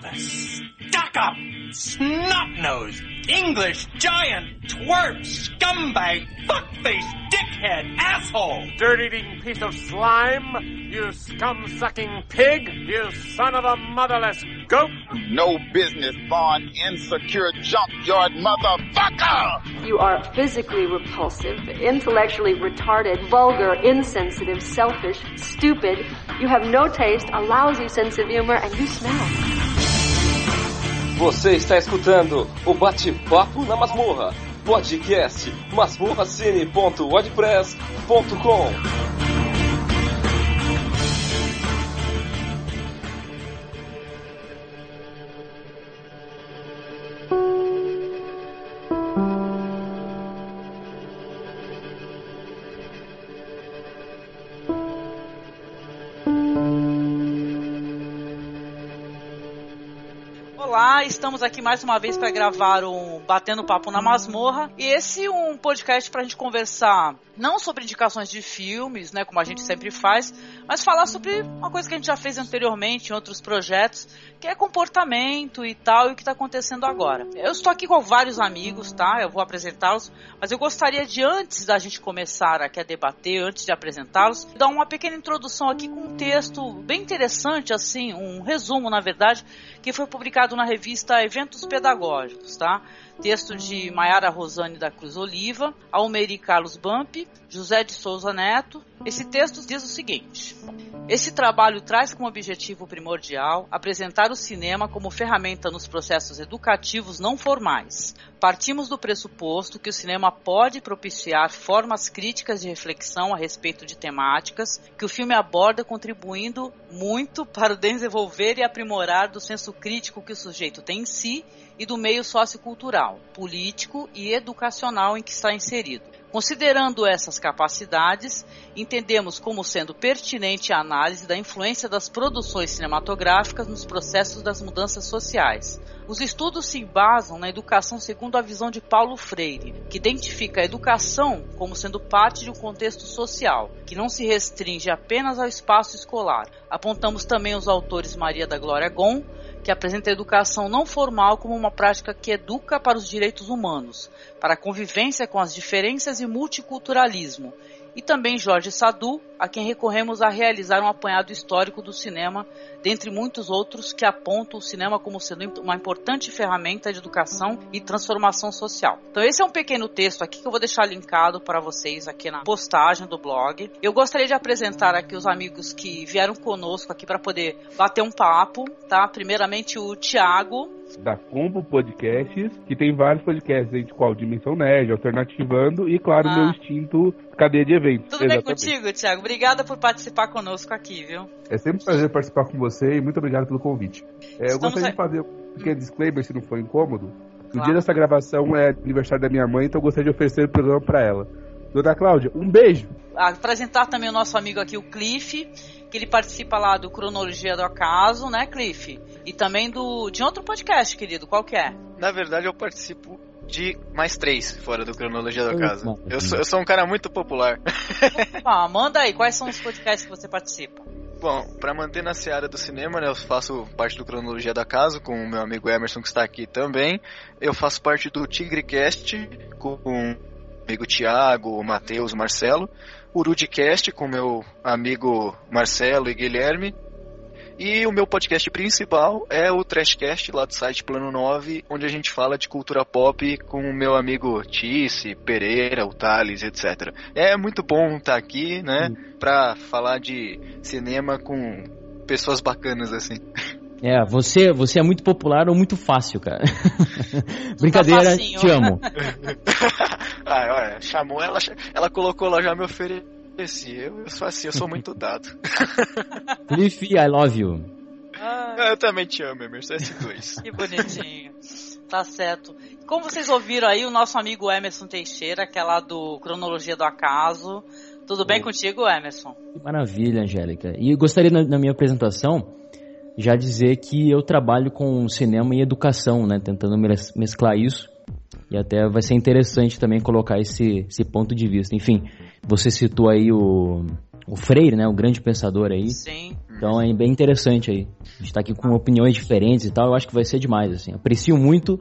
The stuck-up, snot-nosed, English giant, twerp, scumbag, fuckface, dickhead, asshole! Dirt-eating piece of slime, you scum-sucking pig, you son of a motherless goat! No business born insecure junkyard motherfucker! You are physically repulsive, intellectually retarded, vulgar, insensitive, selfish, stupid. You have no taste, a lousy sense of humor, and you smell. Você está escutando o Bate-Papo na Masmorra, podcast masmorracine.wordpress.com. estamos aqui mais uma vez para gravar um Batendo Papo na Masmorra. E esse é um podcast para a gente conversar não sobre indicações de filmes, né, como a gente sempre faz, mas falar sobre uma coisa que a gente já fez anteriormente em outros projetos, que é comportamento e tal, e o que está acontecendo agora. Eu estou aqui com vários amigos, tá? Eu vou apresentá-los, mas eu gostaria de, antes da gente começar aqui a debater, antes de apresentá-los, dar uma pequena introdução aqui com um texto bem interessante, assim, um resumo, na verdade, que foi publicado na revista Eventos Pedagógicos, tá? Texto de Maiara Rosane da Cruz Oliva, Almeri Carlos Bamp, José de Souza Neto. Esse texto diz o seguinte: Esse trabalho traz como objetivo primordial apresentar o cinema como ferramenta nos processos educativos não formais. Partimos do pressuposto que o cinema pode propiciar formas críticas de reflexão a respeito de temáticas que o filme aborda, contribuindo muito para o desenvolver e aprimorar do senso crítico que o sujeito tem em si e do meio sociocultural, político e educacional em que está inserido. Considerando essas capacidades, entendemos como sendo pertinente a análise da influência das produções cinematográficas nos processos das mudanças sociais. Os estudos se embasam na educação segundo a visão de Paulo Freire, que identifica a educação como sendo parte de um contexto social, que não se restringe apenas ao espaço escolar. Apontamos também os autores Maria da Glória Gon, que apresenta a educação não formal como uma prática que educa para os direitos humanos, para a convivência com as diferenças e multiculturalismo, e também Jorge Sadu, a quem recorremos a realizar um apanhado histórico do cinema, dentre muitos outros que apontam o cinema como sendo uma importante ferramenta de educação e transformação social. Então esse é um pequeno texto aqui que eu vou deixar linkado para vocês aqui na postagem do blog. Eu gostaria de apresentar aqui os amigos que vieram conosco aqui para poder bater um papo, tá? Primeiramente o Tiago, da Combo Podcasts, que tem vários podcasts, entre qual Dimensão Nerd, Alternativando e, claro, ah. meu instinto Cadeia de Eventos. Tudo Exatamente. bem contigo, Thiago? Obrigada por participar conosco aqui, viu? É sempre um prazer participar com você e muito obrigado pelo convite. É, eu gostaria a... de fazer um pequeno disclaimer, se não for incômodo. O claro. dia dessa gravação é aniversário da minha mãe, então eu gostaria de oferecer o programa para ela. Dona Cláudia, um beijo! Apresentar também o nosso amigo aqui, o Cliff, que ele participa lá do Cronologia do Acaso, né, Cliff? E também do de outro podcast, querido, qual que é? Na verdade, eu participo de mais três fora do Cronologia do Acaso. Eu sou, eu sou um cara muito popular. Opa, manda aí, quais são os podcasts que você participa? Bom, para manter na seara do cinema, né, eu faço parte do Cronologia da Casa com o meu amigo Emerson que está aqui também. Eu faço parte do TigreCast com o amigo Thiago, o Matheus, o Marcelo o Rudicast com meu amigo Marcelo e Guilherme. E o meu podcast principal é o Trashcast lá do site Plano 9, onde a gente fala de cultura pop com o meu amigo Tice, Pereira, o Thales, etc. É muito bom estar aqui, né, pra falar de cinema com pessoas bacanas assim. É, você, você é muito popular ou muito fácil, cara. Brincadeira, tá te amo. ah, olha, chamou ela, ela colocou lá já me ofereci. Eu, eu sou assim, eu sou muito dado. Cliff, I love you. Ah, eu também te amo, Emerson, S2. Que bonitinho. Tá certo. Como vocês ouviram aí, o nosso amigo Emerson Teixeira, que é lá do Cronologia do Acaso. Tudo bem contigo, Emerson? Que maravilha, Angélica. E gostaria, na, na minha apresentação, já dizer que eu trabalho com cinema e educação, né? Tentando mesclar isso. E até vai ser interessante também colocar esse, esse ponto de vista. Enfim, você citou aí o, o Freire, né? O grande pensador aí. Sim. Então é bem interessante aí. A gente tá aqui com opiniões diferentes e tal, eu acho que vai ser demais, assim. Aprecio muito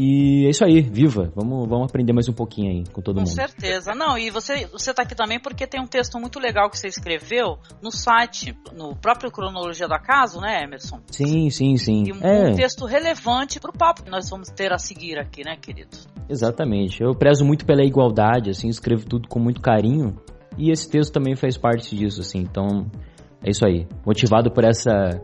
e é isso aí, viva! Vamos, vamos aprender mais um pouquinho aí com todo com mundo. Com certeza. Não, e você, você tá aqui também porque tem um texto muito legal que você escreveu no site, no próprio Cronologia da Casa, né, Emerson? Sim, sim, sim. E um, é. um texto relevante pro papo que nós vamos ter a seguir aqui, né, querido? Exatamente. Eu prezo muito pela igualdade, assim, escrevo tudo com muito carinho. E esse texto também faz parte disso, assim. Então, é isso aí. Motivado por essa,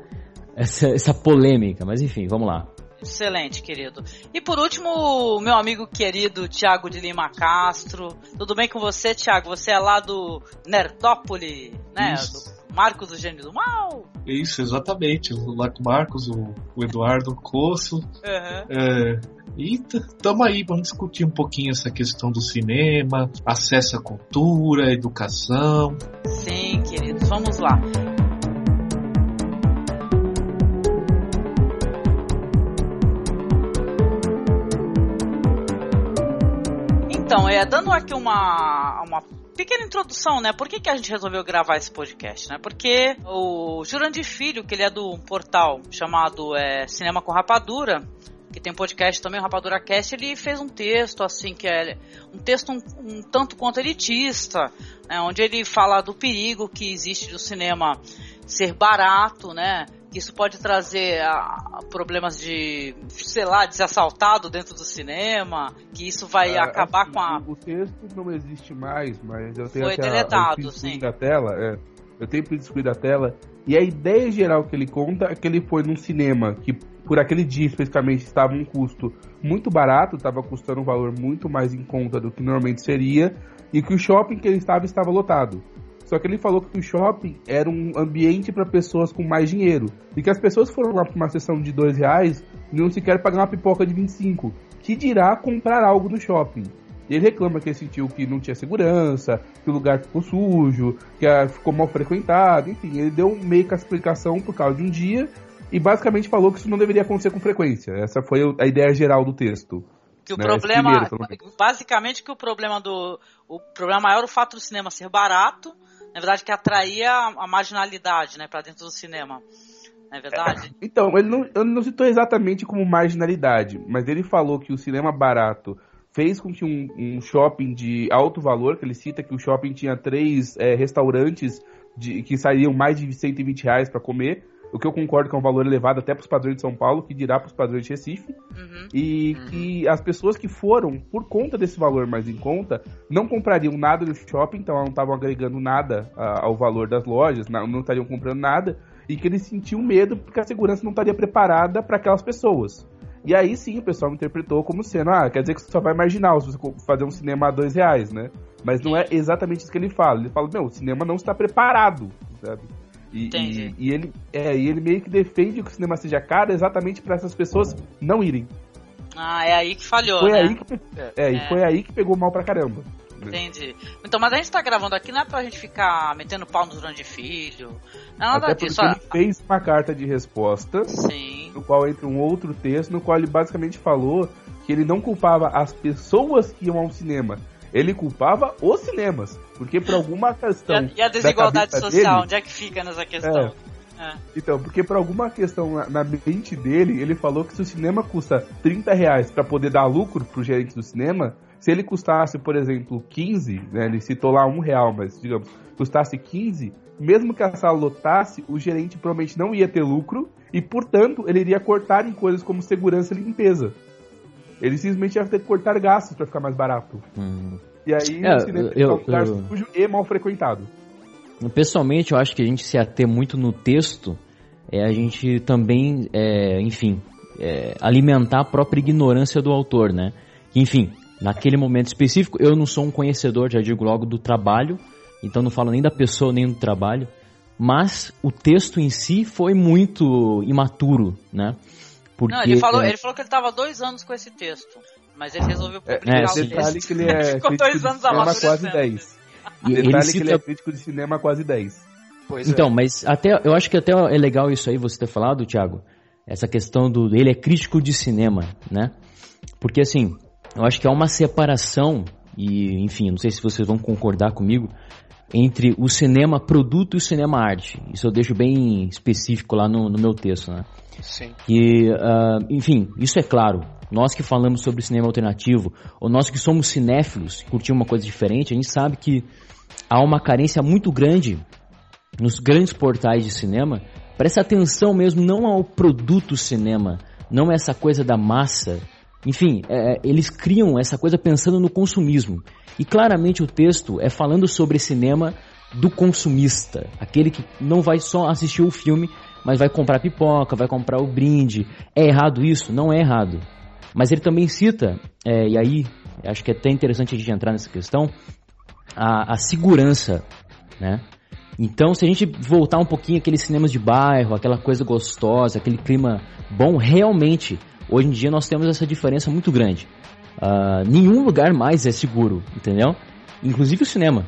essa, essa polêmica. Mas enfim, vamos lá. Excelente, querido. E por último, meu amigo querido Tiago de Lima Castro. Tudo bem com você, Tiago? Você é lá do Nerdópolis, né? Isso. Do Marcos do Gênio do Mal. Isso, exatamente. Lá com o Marcos, o, o Eduardo Coço. Uhum. É, e estamos aí, vamos discutir um pouquinho essa questão do cinema, acesso à cultura, educação. Sim, queridos, vamos lá. Então, é, dando aqui uma, uma pequena introdução, né? Por que, que a gente resolveu gravar esse podcast, né? Porque o Jurandir Filho, que ele é do portal chamado é, Cinema com Rapadura, que tem um podcast também, o Rapadura Cast, ele fez um texto, assim, que é um texto um, um tanto quanto elitista, né, onde ele fala do perigo que existe do cinema ser barato, né? Isso pode trazer a, problemas de, sei lá, de ser assaltado dentro do cinema, que isso vai É, acabar com a. O texto não existe mais, mas eu tenho Foi até a- deletado, screen sim. da tela. é, eu tenho print screen da tela. E a ideia geral que ele conta é que ele foi num cinema que, por aquele dia especificamente, estava um custo muito barato, estava custando um valor muito mais em conta do que normalmente seria, e que o shopping que ele estava estava lotado. Só que ele falou que o shopping era um ambiente para pessoas com mais dinheiro. E que as pessoas foram lá para uma sessão de dois reais e não sequer pagar uma pipoca de 25. Que dirá comprar algo no shopping. E ele reclama que ele sentiu que não tinha segurança, que o lugar ficou sujo, que ficou mal frequentado, enfim, ele deu meio que a explicação por causa de um dia e basicamente falou que isso não deveria acontecer com frequência. Essa foi a ideia geral do texto. Que o né, problema, primeiro, basicamente que o problema do, o problema maior é o fato do cinema ser barato, na verdade que atraía a marginalidade, né, para dentro do cinema, não é verdade? Então, ele não, ele não citou exatamente como marginalidade, mas ele falou que o cinema barato fez com que um, um shopping de alto valor, que ele cita que o shopping tinha três é, restaurantes de, que sairiam mais de 120 reais para comer, o que eu concordo que é um valor elevado até para os padrões de São Paulo, que dirá para os padrões de Recife, Uhum. e que as pessoas que foram, por conta desse valor mais em conta, não comprariam nada do shopping, então não estavam agregando nada ah, ao valor das lojas, não, não estariam comprando nada, e que ele sentiu medo porque a segurança não estaria preparada para aquelas pessoas. E aí sim o pessoal interpretou como sendo, ah, quer dizer que você só vai marginal se você fazer um cinema a dois reais, né? Mas não é exatamente isso que ele fala. Ele fala, meu, o cinema não está preparado, sabe? E, Entendi. e, e ele, é, e ele meio que defende que o cinema seja caro exatamente para essas pessoas não irem. Ah, é aí que falhou, Foi né? aí que, é, e É. foi aí que pegou mal pra caramba. Entendi. Então, mas a gente tá gravando aqui não é pra gente ficar metendo pau no Jurandir Filho. Não é nada Até disso. ele fez uma carta de resposta, Sim. no qual entra um outro texto, no qual ele basicamente falou que ele não culpava as pessoas que iam ao cinema, ele culpava os cinemas, porque por alguma E questão a, e a da desigualdade cabeça social, dele- onde é que fica nessa questão? É. Então, porque por alguma questão na, na mente dele, ele falou que se o cinema custa 30 reais pra poder dar lucro pro gerente do cinema, se ele custasse, por exemplo, 15, né, ele citou lá um real, mas digamos, custasse 15, mesmo que a sala lotasse, o gerente provavelmente não ia ter lucro e, portanto, ele iria cortar em coisas como segurança e limpeza. Ele simplesmente ia ter que cortar gastos pra ficar mais barato. Hum. E aí É, o cinema eu- é um lugar eu- sujo e mal frequentado. Pessoalmente, eu acho que a gente se ater muito no texto é a gente também, é, enfim, é, alimentar a própria ignorância do autor, né? Enfim, naquele momento específico, eu não sou um conhecedor, já digo logo, do trabalho, então não falo nem da pessoa nem do trabalho, mas o texto em si foi muito imaturo, né? Porque, Não, ele falou, é, ele falou que ele tava dois anos com esse texto. Mas ele resolveu É, publicar é, o detalhe texto. que ele é Ficou crítico dois de anos cinema amadurecendo. quase 10. e ele Detalhe que cita ele é crítico de cinema quase 10. Pois Então, é. mas até eu acho que até é legal isso aí você ter falado, Thiago. Essa questão do ele é crítico de cinema, né? Porque assim, eu acho que há uma separação e, enfim, não sei se vocês vão concordar comigo, entre o cinema produto e o cinema arte. Isso eu deixo bem específico lá no, no meu texto, né? Sim. E, uh, enfim, isso é claro. Nós que falamos sobre cinema alternativo, ou nós que somos cinéfilos, curtimos uma coisa diferente, a gente sabe que há uma carência muito grande nos grandes portais de cinema Presta atenção mesmo não ao produto cinema, não essa coisa da massa. Enfim, é, eles criam essa coisa pensando no consumismo. E claramente o texto é falando sobre cinema do consumista, aquele que não vai só assistir o filme, mas vai comprar pipoca, vai comprar o brinde. É errado isso? Não é errado. Mas ele também cita, é, e aí acho que é até interessante a gente entrar nessa questão, a, a segurança, né? Então, se a gente voltar um pouquinho aqueles cinemas de bairro, aquela coisa gostosa, aquele clima bom, realmente, hoje em dia nós temos essa diferença muito grande. Uh, nenhum lugar mais é seguro, entendeu? Inclusive o cinema.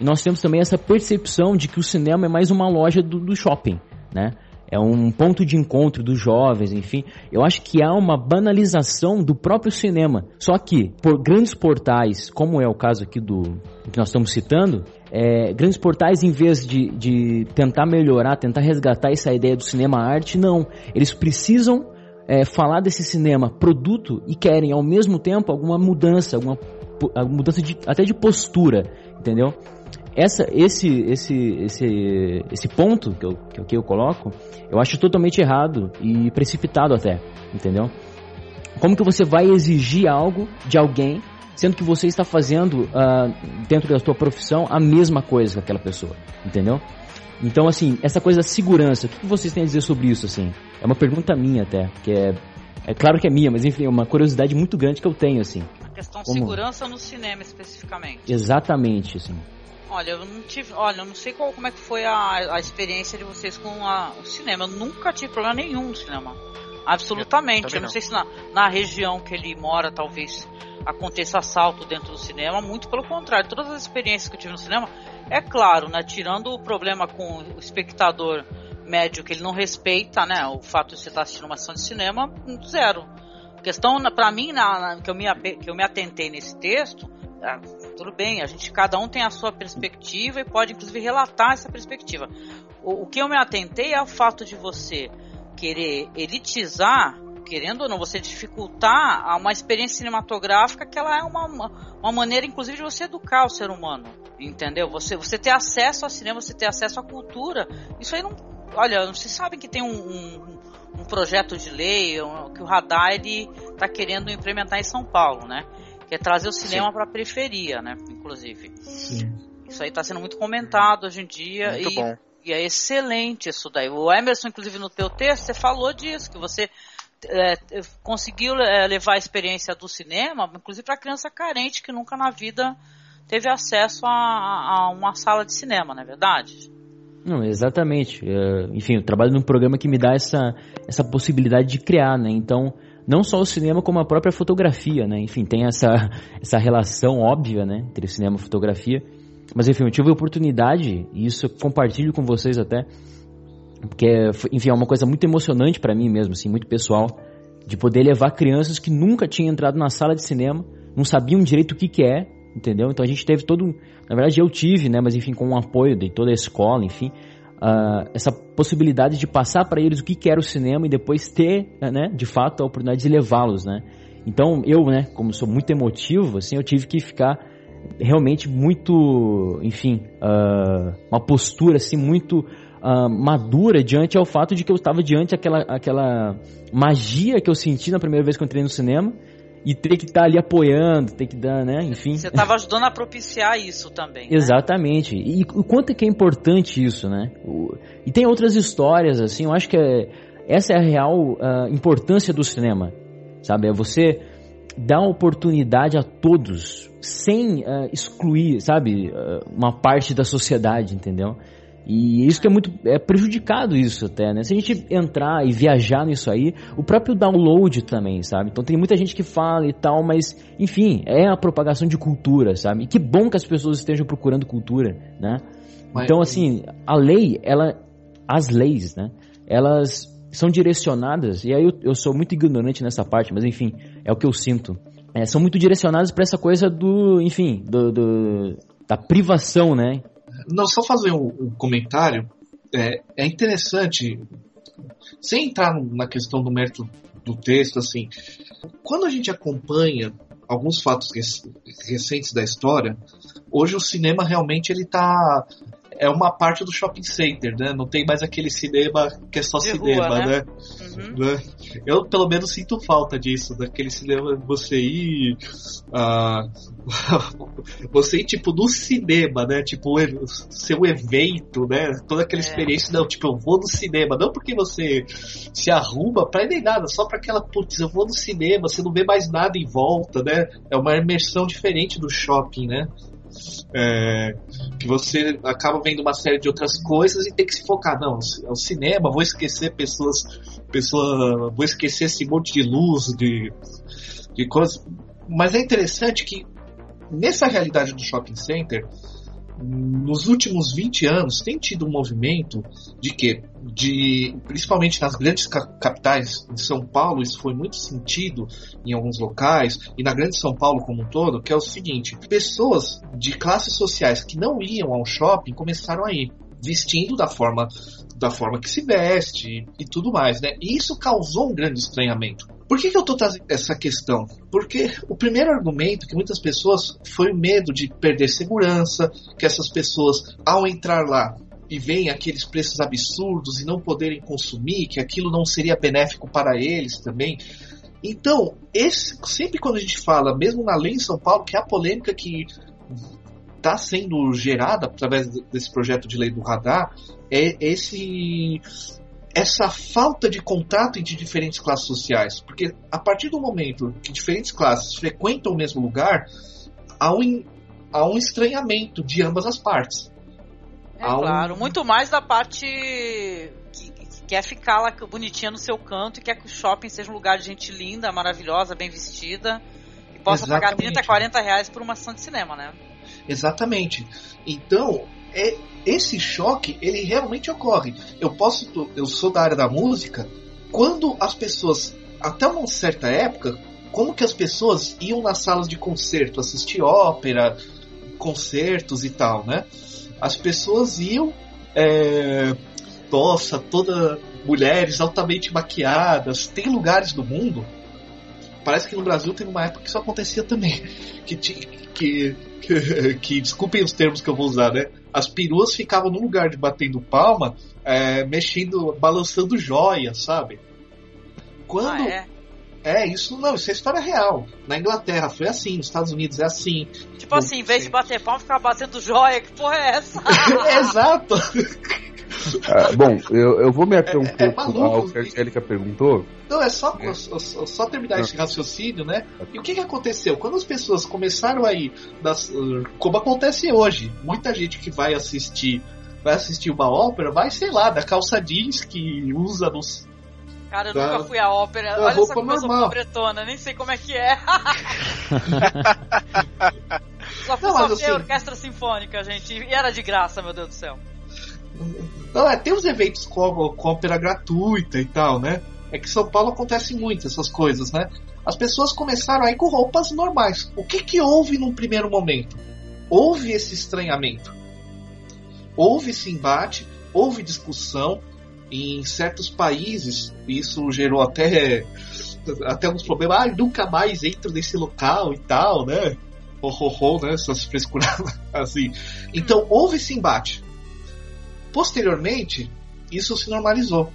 E nós temos também essa percepção de que o cinema é mais uma loja do, do shopping, né? é um ponto de encontro dos jovens, enfim. Eu acho que há uma banalização do próprio cinema. Só que, por grandes portais, como é o caso aqui do, que nós estamos citando, é, grandes portais, em vez de, de tentar melhorar, tentar resgatar essa ideia do cinema arte, não. Eles precisam é, falar desse cinema produto e querem, ao mesmo tempo, alguma mudança, alguma, alguma mudança de, até de postura, entendeu? essa, esse, esse, esse, esse ponto que eu, que, eu, que eu coloco, eu acho totalmente errado e precipitado até, entendeu? Como que você vai exigir algo de alguém, sendo que você está fazendo uh, dentro da sua profissão a mesma coisa que aquela pessoa, entendeu? Então, assim, essa coisa da segurança, o que vocês têm a dizer sobre isso, assim? É uma pergunta minha até, que é, é claro que é minha, mas enfim, é uma curiosidade muito grande que eu tenho, assim. A questão Como... segurança no cinema, especificamente. Exatamente, assim. Olha, eu não tive. Olha, eu não sei qual, como é que foi a, a experiência de vocês com a, o cinema. Eu nunca tive problema nenhum no cinema. Absolutamente. Eu, eu não, não, sei se na, na região que ele mora, talvez aconteça assalto dentro do cinema. Muito pelo contrário. Todas as experiências que eu tive no cinema, é claro, né? Tirando o problema com o espectador médio que ele não respeita, né? O fato de você estar assistindo uma ação de cinema, zero. A questão, para mim, na, na, que, eu me, que eu me atentei nesse texto ah, tudo bem, a gente cada um tem a sua perspectiva e pode inclusive relatar essa perspectiva. O, o que eu me atentei é o fato de você querer elitizar, querendo ou não, você dificultar uma experiência cinematográfica que ela é uma, uma maneira, inclusive, de você educar o ser humano. Entendeu? Você, você ter acesso ao cinema, você ter acesso à cultura. Isso aí não. Olha, vocês sabem que tem um, um, um projeto de lei um, que o Radar está querendo implementar em São Paulo, né? que é trazer o cinema para a periferia, né? Inclusive. Sim. Isso aí está sendo muito comentado hoje em dia muito e, bom. e é excelente isso daí. O Emerson, inclusive, no teu texto, você falou disso, que você é, conseguiu é, levar a experiência do cinema, inclusive para criança carente que nunca na vida teve acesso a, a uma sala de cinema, não é verdade? Não, exatamente. É, enfim, eu trabalho num programa que me dá essa, essa possibilidade de criar, né? Então, não só o cinema como a própria fotografia, né? Enfim, tem essa, essa relação óbvia, né, entre cinema e fotografia. Mas enfim, eu tive a oportunidade, e isso eu compartilho com vocês até, porque, enfim, é uma coisa muito emocionante para mim mesmo, assim, muito pessoal, de poder levar crianças que nunca tinham entrado na sala de cinema, não sabiam direito o que que é, entendeu? Então a gente teve todo, na verdade eu tive, né, mas enfim, com o apoio de toda a escola, enfim, uh, essa possibilidade de passar para eles o que, que era o cinema e depois ter, né, de fato, a oportunidade de levá-los, né? Então eu, né, como sou muito emotivo, assim, eu tive que ficar realmente muito, enfim, uh, uma postura assim muito uh, madura diante ao fato de que eu estava diante aquela aquela magia que eu senti na primeira vez que eu entrei no cinema e ter que estar tá ali apoiando, ter que dar, né, enfim. Você estava ajudando a propiciar isso também. Né? Exatamente. E o quanto é que é importante isso, né? O, e tem outras histórias, assim, eu acho que é, essa é a real uh, importância do cinema, sabe? É você dar oportunidade a todos, sem uh, excluir, sabe, uh, uma parte da sociedade, entendeu? E isso que é muito é prejudicado isso até, né? Se a gente entrar e viajar nisso aí, o próprio download também, sabe? Então tem muita gente que fala e tal, mas enfim, é a propagação de cultura, sabe? E que bom que as pessoas estejam procurando cultura, né? Mas, então assim, a lei, ela as leis, né? Elas são direcionadas, e aí eu, eu sou muito ignorante nessa parte, mas enfim, é o que eu sinto. É, são muito direcionadas para essa coisa do, enfim, do, do, da privação, né? Não, só fazer um, um comentário. É, é, interessante, sem entrar na questão do mérito do texto, assim, quando a gente acompanha alguns fatos recentes da história, hoje o cinema realmente ele tá é uma parte do shopping center, né? Não tem mais aquele cinema que é só de cinema, rua, né? né? Uhum. né? Eu pelo menos sinto falta disso, daquele cinema você ir. Uh, você ir tipo no cinema, né? Tipo, seu evento, né? Toda aquela é. experiência, não, tipo, eu vou no cinema, não porque você se arruma pra ir nem nada, só pra aquela, putz, eu vou no cinema, você não vê mais nada em volta, né? É uma imersão diferente do shopping, né? É, que você acaba vendo uma série de outras coisas e tem que se focar. Não, é o cinema, vou esquecer pessoas, pessoa, vou esquecer esse monte de luz, de, de coisas. Mas é interessante que nessa realidade do shopping center, nos últimos 20 anos tem tido um movimento de que, de, principalmente nas grandes capitais, em São Paulo, isso foi muito sentido em alguns locais, e na grande São Paulo como um todo, que é o seguinte: pessoas de classes sociais que não iam ao shopping começaram a ir, vestindo da forma da forma que se veste e tudo mais, né? E isso causou um grande estranhamento. Por que, que eu estou trazendo essa questão? Porque o primeiro argumento que muitas pessoas foi o medo de perder segurança, que essas pessoas, ao entrar lá, e veem aqueles preços absurdos e não poderem consumir, que aquilo não seria benéfico para eles também. Então, esse, sempre quando a gente fala, mesmo na lei em São Paulo, que é a polêmica que está sendo gerada através desse projeto de lei do radar, é esse essa falta de contato entre diferentes classes sociais. Porque a partir do momento que diferentes classes frequentam o mesmo lugar, há um, há um estranhamento de ambas as partes. É há claro, um... muito mais da parte que, que, quer ficar lá bonitinha no seu canto e quer que o shopping seja um lugar de gente linda, maravilhosa, bem vestida. E possa Exatamente. pagar 30, 40 reais por uma sessão de cinema, né? Exatamente. Então, é, esse choque ele realmente ocorre. Eu posso, eu sou da área da música. Quando as pessoas, até uma certa época, como que as pessoas iam nas salas de concerto assistir ópera, concertos e tal, né? As pessoas iam, é, nossa, toda mulheres altamente maquiadas. Tem lugares do mundo. Parece que no Brasil tem uma época que isso acontecia também, que, que que, desculpem os termos que eu vou usar, né? As peruas ficavam no lugar de batendo palma, é, mexendo, balançando joias, sabe? Quando. Ah, é? É, isso não, isso é história real. Na Inglaterra foi assim, nos Estados Unidos é assim. Tipo assim, em vez de bater palma, ficava batendo joia, que porra é essa? Exato! Ah, bom, eu, eu vou me ater um é, é pouco é ao que a Angélica perguntou. Não, é só, é. Só, só, terminar esse raciocínio, né? E o que, que aconteceu? Quando as pessoas começaram a ir, das, como acontece hoje, muita gente que vai assistir vai assistir uma ópera, vai, sei lá, da calça jeans que usa nos. Cara, eu da, nunca fui à ópera. Olha essa coisa pobretona, nem sei como é que é. só fui só assim, orquestra sinfônica, gente. E era de graça, meu Deus do céu. Não, é, tem os eventos com, ópera gratuita e tal, né? É que em São Paulo acontece muito essas coisas, né? As pessoas começaram aí com roupas normais. O que que houve num primeiro momento? Houve esse estranhamento. Houve esse embate, houve discussão. Em certos países, isso gerou até, até uns problemas. Ah, nunca mais entro nesse local e tal, né? Ho, ho, ho, né? Essas frescuradas assim. Então, houve esse embate. Posteriormente, isso se normalizou.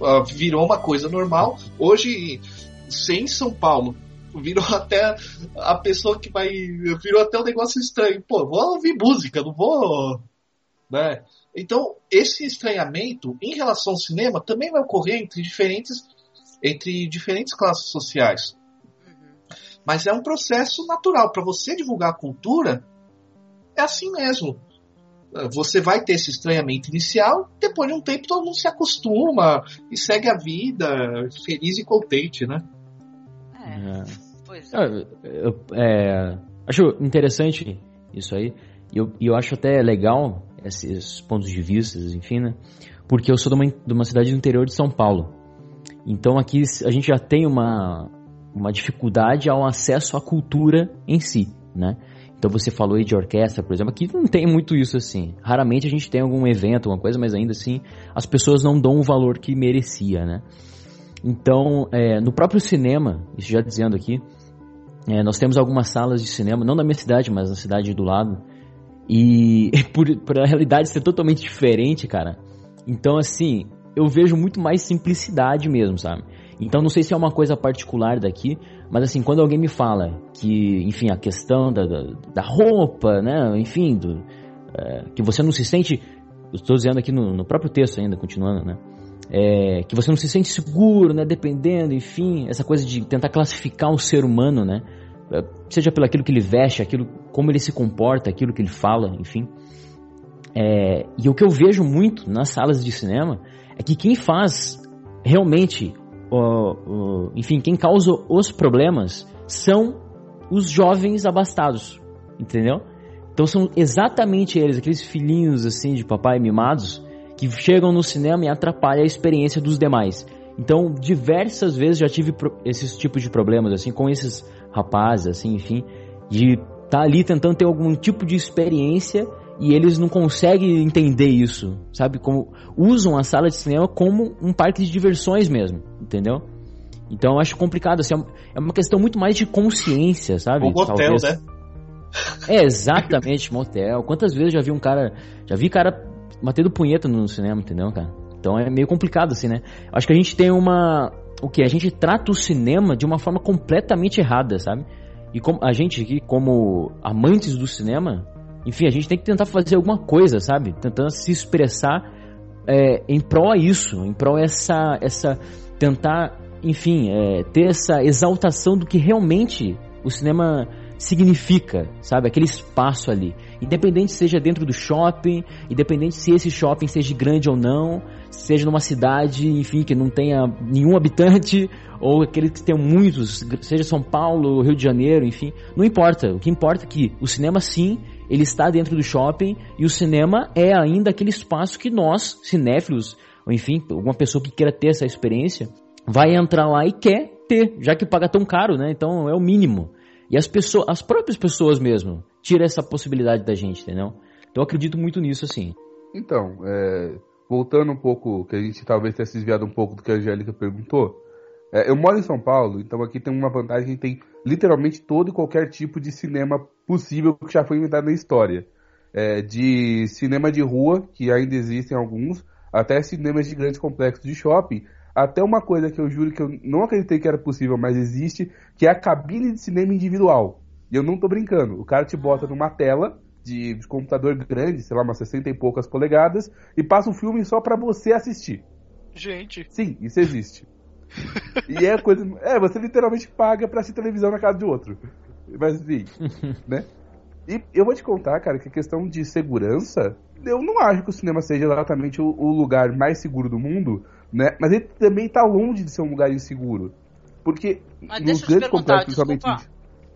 Uh, virou uma coisa normal. Hoje, sem São Paulo, virou até a pessoa que vai. Virou até um negócio estranho. Pô, vou ouvir música, não vou. Né? Então, esse estranhamento em relação ao cinema também vai ocorrer entre diferentes, entre diferentes classes sociais. Mas é um processo natural. Para você divulgar a cultura, é assim mesmo você vai ter esse estranhamento inicial, depois de um tempo todo mundo se acostuma e segue a vida feliz e contente, né? É, é. pois é. Eu, eu, é, acho interessante isso aí, e eu, eu acho até legal esses pontos de vista, enfim, né? Porque eu sou de uma, de uma cidade do interior de São Paulo. Então aqui a gente já tem uma, uma dificuldade ao acesso à cultura em si, né? Então você falou aí de orquestra, por exemplo, aqui não tem muito isso assim. Raramente a gente tem algum evento, alguma coisa, mas ainda assim as pessoas não dão o valor que merecia, né? Então, é, no próprio cinema, isso já dizendo aqui, é, nós temos algumas salas de cinema, não na minha cidade, mas na cidade do lado, e por, por a realidade ser totalmente diferente, cara. Então, assim, eu vejo muito mais simplicidade mesmo, sabe? Então, não sei se é uma coisa particular daqui, mas assim, quando alguém me fala que, enfim, a questão da, da, da roupa, né, enfim, do, é, que você não se sente, estou dizendo aqui no, no, próprio texto ainda, continuando, né, é, que você não se sente seguro, né, dependendo, enfim, essa coisa de tentar classificar o ser humano, né, é, seja pelo aquilo que ele veste, aquilo, como ele se comporta, aquilo que ele fala, enfim. É, e o que eu vejo muito nas salas de cinema é que quem faz realmente enfim, quem causa os problemas são os jovens abastados, entendeu? Então são exatamente eles, aqueles filhinhos assim de papai mimados, que chegam no cinema e atrapalham a experiência dos demais. Então, diversas vezes já tive esses tipos de problemas assim com esses rapazes, assim, enfim, de estar tá ali tentando ter algum tipo de experiência e eles não conseguem entender isso, sabe? Como usam a sala de cinema como um parque de diversões mesmo, entendeu? Então eu acho complicado, assim, é uma questão muito mais de consciência, sabe? Um motel, né? É, exatamente, motel. Quantas vezes eu já vi um cara, já vi cara batendo punheta no cinema, entendeu, cara? Então é meio complicado, assim, né? Acho que a gente tem uma. O que? A gente trata o cinema de uma forma completamente errada, sabe? E como a gente aqui, como amantes do cinema, enfim, a gente tem que tentar fazer alguma coisa, sabe? Tentando se expressar é, em prol a isso, em prol essa, essa tentar, enfim, é, ter essa exaltação do que realmente o cinema significa, sabe? Aquele espaço ali. Independente seja dentro do shopping, independente se esse shopping seja grande ou não, seja numa cidade, enfim, que não tenha nenhum habitante, ou aquele que tenha muitos, seja São Paulo, Rio de Janeiro, enfim, não importa. O que importa é que o cinema sim ele está dentro do shopping e o cinema é ainda aquele espaço que nós, cinéfilos, ou enfim, alguma pessoa que queira ter essa experiência, vai entrar lá e quer ter, já que paga tão caro, né? Então é o mínimo. E as pessoas, as próprias pessoas mesmo, tiram essa possibilidade da gente, entendeu? Então eu acredito muito nisso, assim. Então, é, voltando um pouco, que a gente talvez tenha se desviado um pouco do que a Angélica perguntou, é, eu moro em São Paulo, então aqui tem uma vantagem, tem literalmente todo e qualquer tipo de cinema possível que já foi inventado na história. É, de cinema de rua, que ainda existem alguns, até cinemas de grandes complexos de shopping, até uma coisa que eu juro que eu não acreditei que era possível, mas existe, que é a cabine de cinema individual. E eu não tô brincando. O cara te bota numa tela de, computador grande, sei lá, umas 60 e poucas polegadas, e passa o filme só para você assistir. Gente. Sim, isso existe. E é coisa. É, você literalmente paga pra assistir televisão na casa de outro. Mas enfim, né? E eu vou te contar, cara, que a questão de segurança, eu não acho que o cinema seja exatamente o, o lugar mais seguro do mundo, né? Mas ele também tá longe de ser um lugar inseguro. Porque Mas nos grandes complexos, principalmente. Desculpa,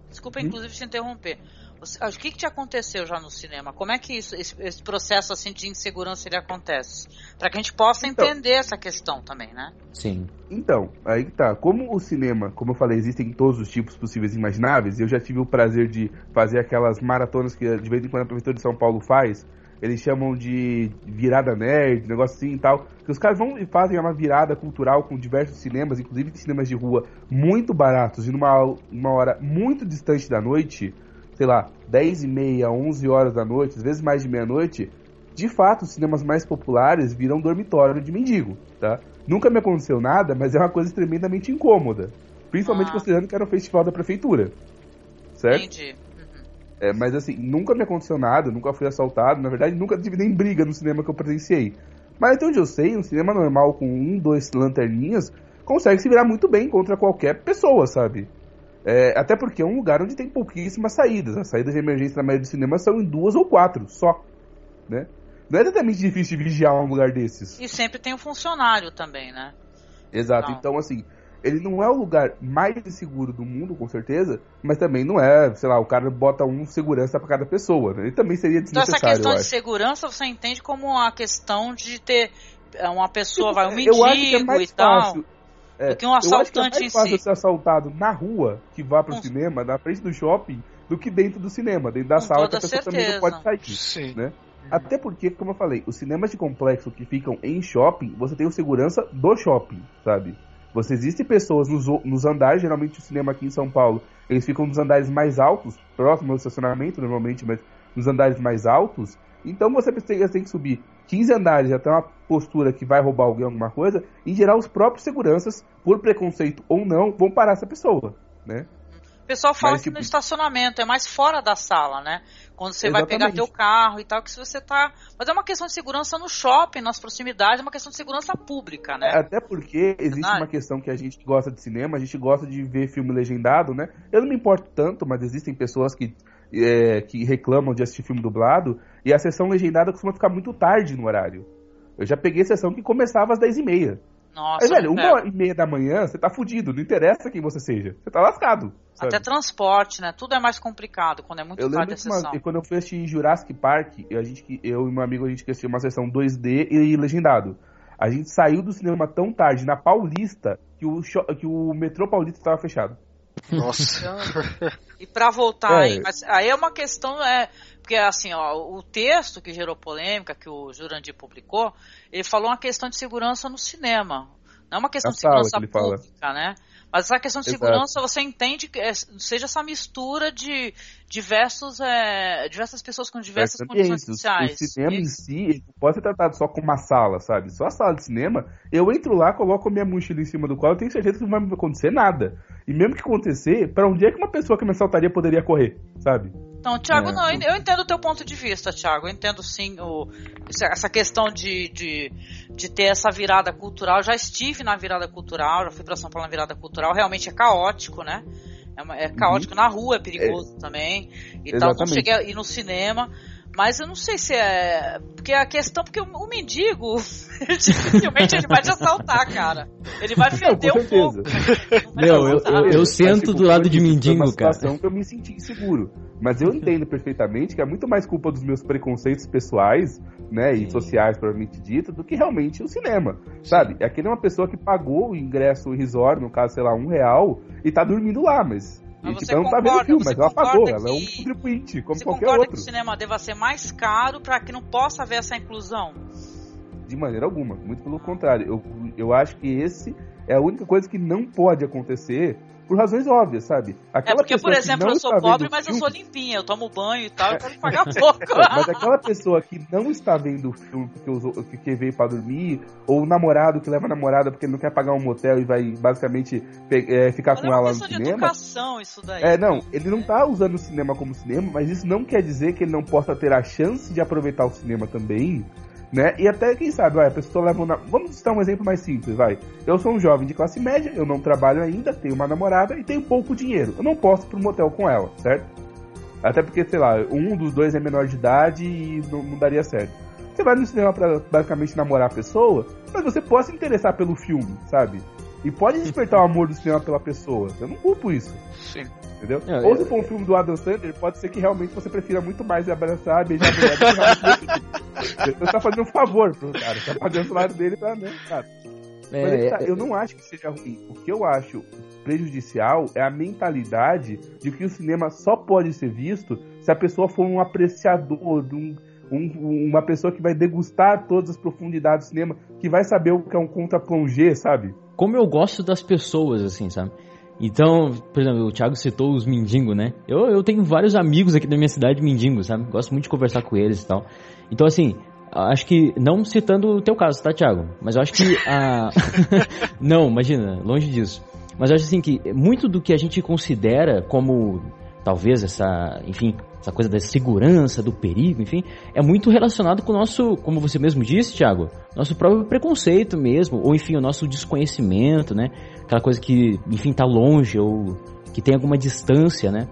desculpa inclusive, te interromper. O que, que te aconteceu já no cinema? Como é que isso, esse, esse processo assim de insegurança ele acontece? Para que a gente possa então, entender essa questão também, né? Sim. Então, aí que tá. Como o cinema, como eu falei, existem todos os tipos possíveis e imagináveis, eu já tive o prazer de fazer aquelas maratonas que de vez em quando a Prefeitura de São Paulo faz. Eles chamam de virada nerd, negócio assim e tal. Que os caras vão e fazem uma virada cultural com diversos cinemas, inclusive cinemas de rua muito baratos e numa uma hora muito distante da noite sei lá, 10 e meia, 11 horas da noite, às vezes mais de meia-noite, de fato, os cinemas mais populares viram dormitório de mendigo, tá? Nunca me aconteceu nada, mas é uma coisa tremendamente incômoda. Principalmente ah. considerando que era um festival da prefeitura. Certo? Entendi. Uhum. É, mas assim, nunca me aconteceu nada, nunca fui assaltado, na verdade, nunca tive nem briga no cinema que eu presenciei. Mas até onde eu sei, um cinema normal com um, dois lanterninhas consegue se virar muito bem contra qualquer pessoa, sabe? É, até porque é um lugar onde tem pouquíssimas saídas. As saídas de emergência na maioria dos cinemas são em duas ou quatro só. Né? Não é exatamente difícil de vigiar um lugar desses. E sempre tem um funcionário também, né? Exato. Não. Então, assim, ele não é o lugar mais seguro do mundo, com certeza, mas também não é, sei lá, o cara bota um segurança para cada pessoa. Né? Ele também seria desnecessário. Então, essa questão de segurança você entende como a questão de ter é, uma pessoa, vai, um mendigo é e tal. É, do que um assaltante eu acho que é mais fácil si. ser assaltado na rua, que vá pro cinema, na frente do shopping, do que dentro do cinema, dentro da Com sala que a pessoa também não certeza. pode sair. Sim. Né? Até porque, como eu falei, os cinemas de complexo que ficam em shopping, você tem o segurança do shopping, sabe? Você existe pessoas nos, nos andares, geralmente o cinema aqui em São Paulo, eles ficam nos andares mais altos, próximo ao estacionamento normalmente, mas nos andares mais altos. Então você tem, que subir 15 andares até uma postura que vai roubar alguém alguma coisa. Em geral, os próprios seguranças, por preconceito ou não, vão parar essa pessoa, né? O pessoal fala Mas, que tipo- no estacionamento é mais fora da sala, né? Quando você vai pegar Exatamente. teu carro e tal, que se você tá. Mas é uma questão de segurança no shopping, nas proximidades, é uma questão de segurança pública, né? Até porque existe uma questão que a gente gosta de cinema, a gente gosta de ver filme legendado, né? Eu não me importo tanto, mas existem pessoas que, é, que reclamam de assistir filme dublado, e a sessão legendada costuma ficar muito tarde no horário. Eu já peguei sessão que começava às 10h30. Nossa, Aí, velho, uma hora e meia da manhã, você tá fudido, não interessa quem você seja. Você tá lascado. sabe? Até transporte, né? Tudo é mais complicado quando é muito Eu tarde a uma- sessão. que quando eu fui assistir Jurassic Park, eu, a gente, eu e meu amigo, a gente assistiu uma sessão 2D e legendado. A gente saiu do cinema tão tarde, na Paulista, que o, que o metrô paulista estava fechado. Nossa. E pra voltar É. aí, mas aí é uma questão, é, porque assim, ó, o texto que gerou polêmica, que o Jurandir publicou, ele falou uma questão de segurança no cinema. Não é uma questão de segurança ele fala. pública, né? Mas essa questão de Exato. segurança, você entende que é, seja essa mistura de diversos, é, diversas pessoas com diversas condições ambientes. sociais. O cinema em si pode ser tratado só como uma sala, sabe? Só a sala de cinema, eu entro lá, coloco a minha mochila em cima do qual eu tenho certeza que não vai acontecer nada. E mesmo que acontecer, pra onde é que uma pessoa que me assaltaria poderia correr, sabe? Então, Thiago, É. não, eu entendo o teu ponto de vista, Thiago. Eu entendo sim o, essa questão de, de, de ter essa virada cultural. Eu já estive na virada cultural, já fui para São Paulo na virada cultural. Realmente é caótico, né? É, é caótico na rua, é perigoso também. E tal. Cheguei ir no cinema. Mas eu não sei se é. Porque a questão. Porque o, o mendigo. dificilmente ele vai te assaltar, cara. Ele vai feder um Meu, te eu- eu- Mas, sento tipo, do lado de mendigo, uma cara. situação que eu me senti inseguro. Mas eu entendo perfeitamente que é muito mais culpa dos meus preconceitos pessoais, né, e sociais, provavelmente dito, do que realmente o cinema, sabe? É aquele uma pessoa que pagou o ingresso irrisório, no caso, sei lá, um real, e tá dormindo lá, mas... Mas e, você ela não tá vendo concorda- filme, você mas ela pagou, concorda ela é um contribuinte, como Você qualquer concorda outro. que o cinema deva ser mais caro para que não possa haver essa inclusão? De maneira alguma, muito pelo contrário. Eu, eu acho que esse é a única coisa que não pode acontecer por razões óbvias, sabe? É Aquela porque, por exemplo, não eu sou está pobre, mas eu filme- sou limpinha, eu tomo banho e tal, eu quero pagar pouco. Mas aquela pessoa que não está vendo o filme porque, usou, porque veio pra dormir, ou o namorado que leva a namorada porque ele não quer pagar um motel e vai basicamente é, ficar Mas com é ela no cinema. educação isso daí. É, não, ele não tá usando o cinema como cinema, mas isso não quer dizer que ele não possa ter a chance de aproveitar o cinema também, né? E até, quem sabe, vai, a pessoa leva uma... Vamos citar um exemplo mais simples, vai. Eu sou um jovem de classe média, eu não trabalho ainda, tenho uma namorada e tenho pouco dinheiro. Eu não posso ir pro motel com ela, certo? Até porque, sei lá, um dos dois é menor de idade e não, não daria certo. Você vai no cinema pra basicamente namorar a pessoa, mas você pode se interessar pelo filme, sabe? E pode despertar o amor do cinema pela pessoa. Eu não culpo isso. Sim. Entendeu? É, Ou se for um filme do Adam Sandler, pode ser que realmente você prefira muito mais abraçar, beijar a mulher do que realmente. Você tá fazendo um favor pro cara, tá pagando o salário dele pra, né, cara. É, tá, é- eu não acho que seja ruim. O que eu acho prejudicial é a mentalidade de que o cinema só pode ser visto se a pessoa for um apreciador, um, um- uma pessoa que vai degustar todas as profundidades do cinema, que vai saber o que é um contra-plongé, sabe? como eu gosto das pessoas, assim, sabe? Então, por exemplo, o Thiago citou os mendigos, né? Eu, eu tenho vários amigos aqui da minha cidade mendigos, sabe? Gosto muito de conversar com eles e tal. Então, assim, acho que, não citando o teu caso, tá, Thiago? Mas eu acho que a... não, imagina, longe disso. Mas eu acho assim que muito do que a gente considera como, talvez, essa, enfim, essa coisa da segurança, do perigo, enfim, é muito relacionado com o nosso, como você mesmo disse, Thiago, nosso próprio preconceito mesmo, ou enfim, o nosso desconhecimento, né? Aquela coisa que, enfim, tá longe ou que tem alguma distância, né?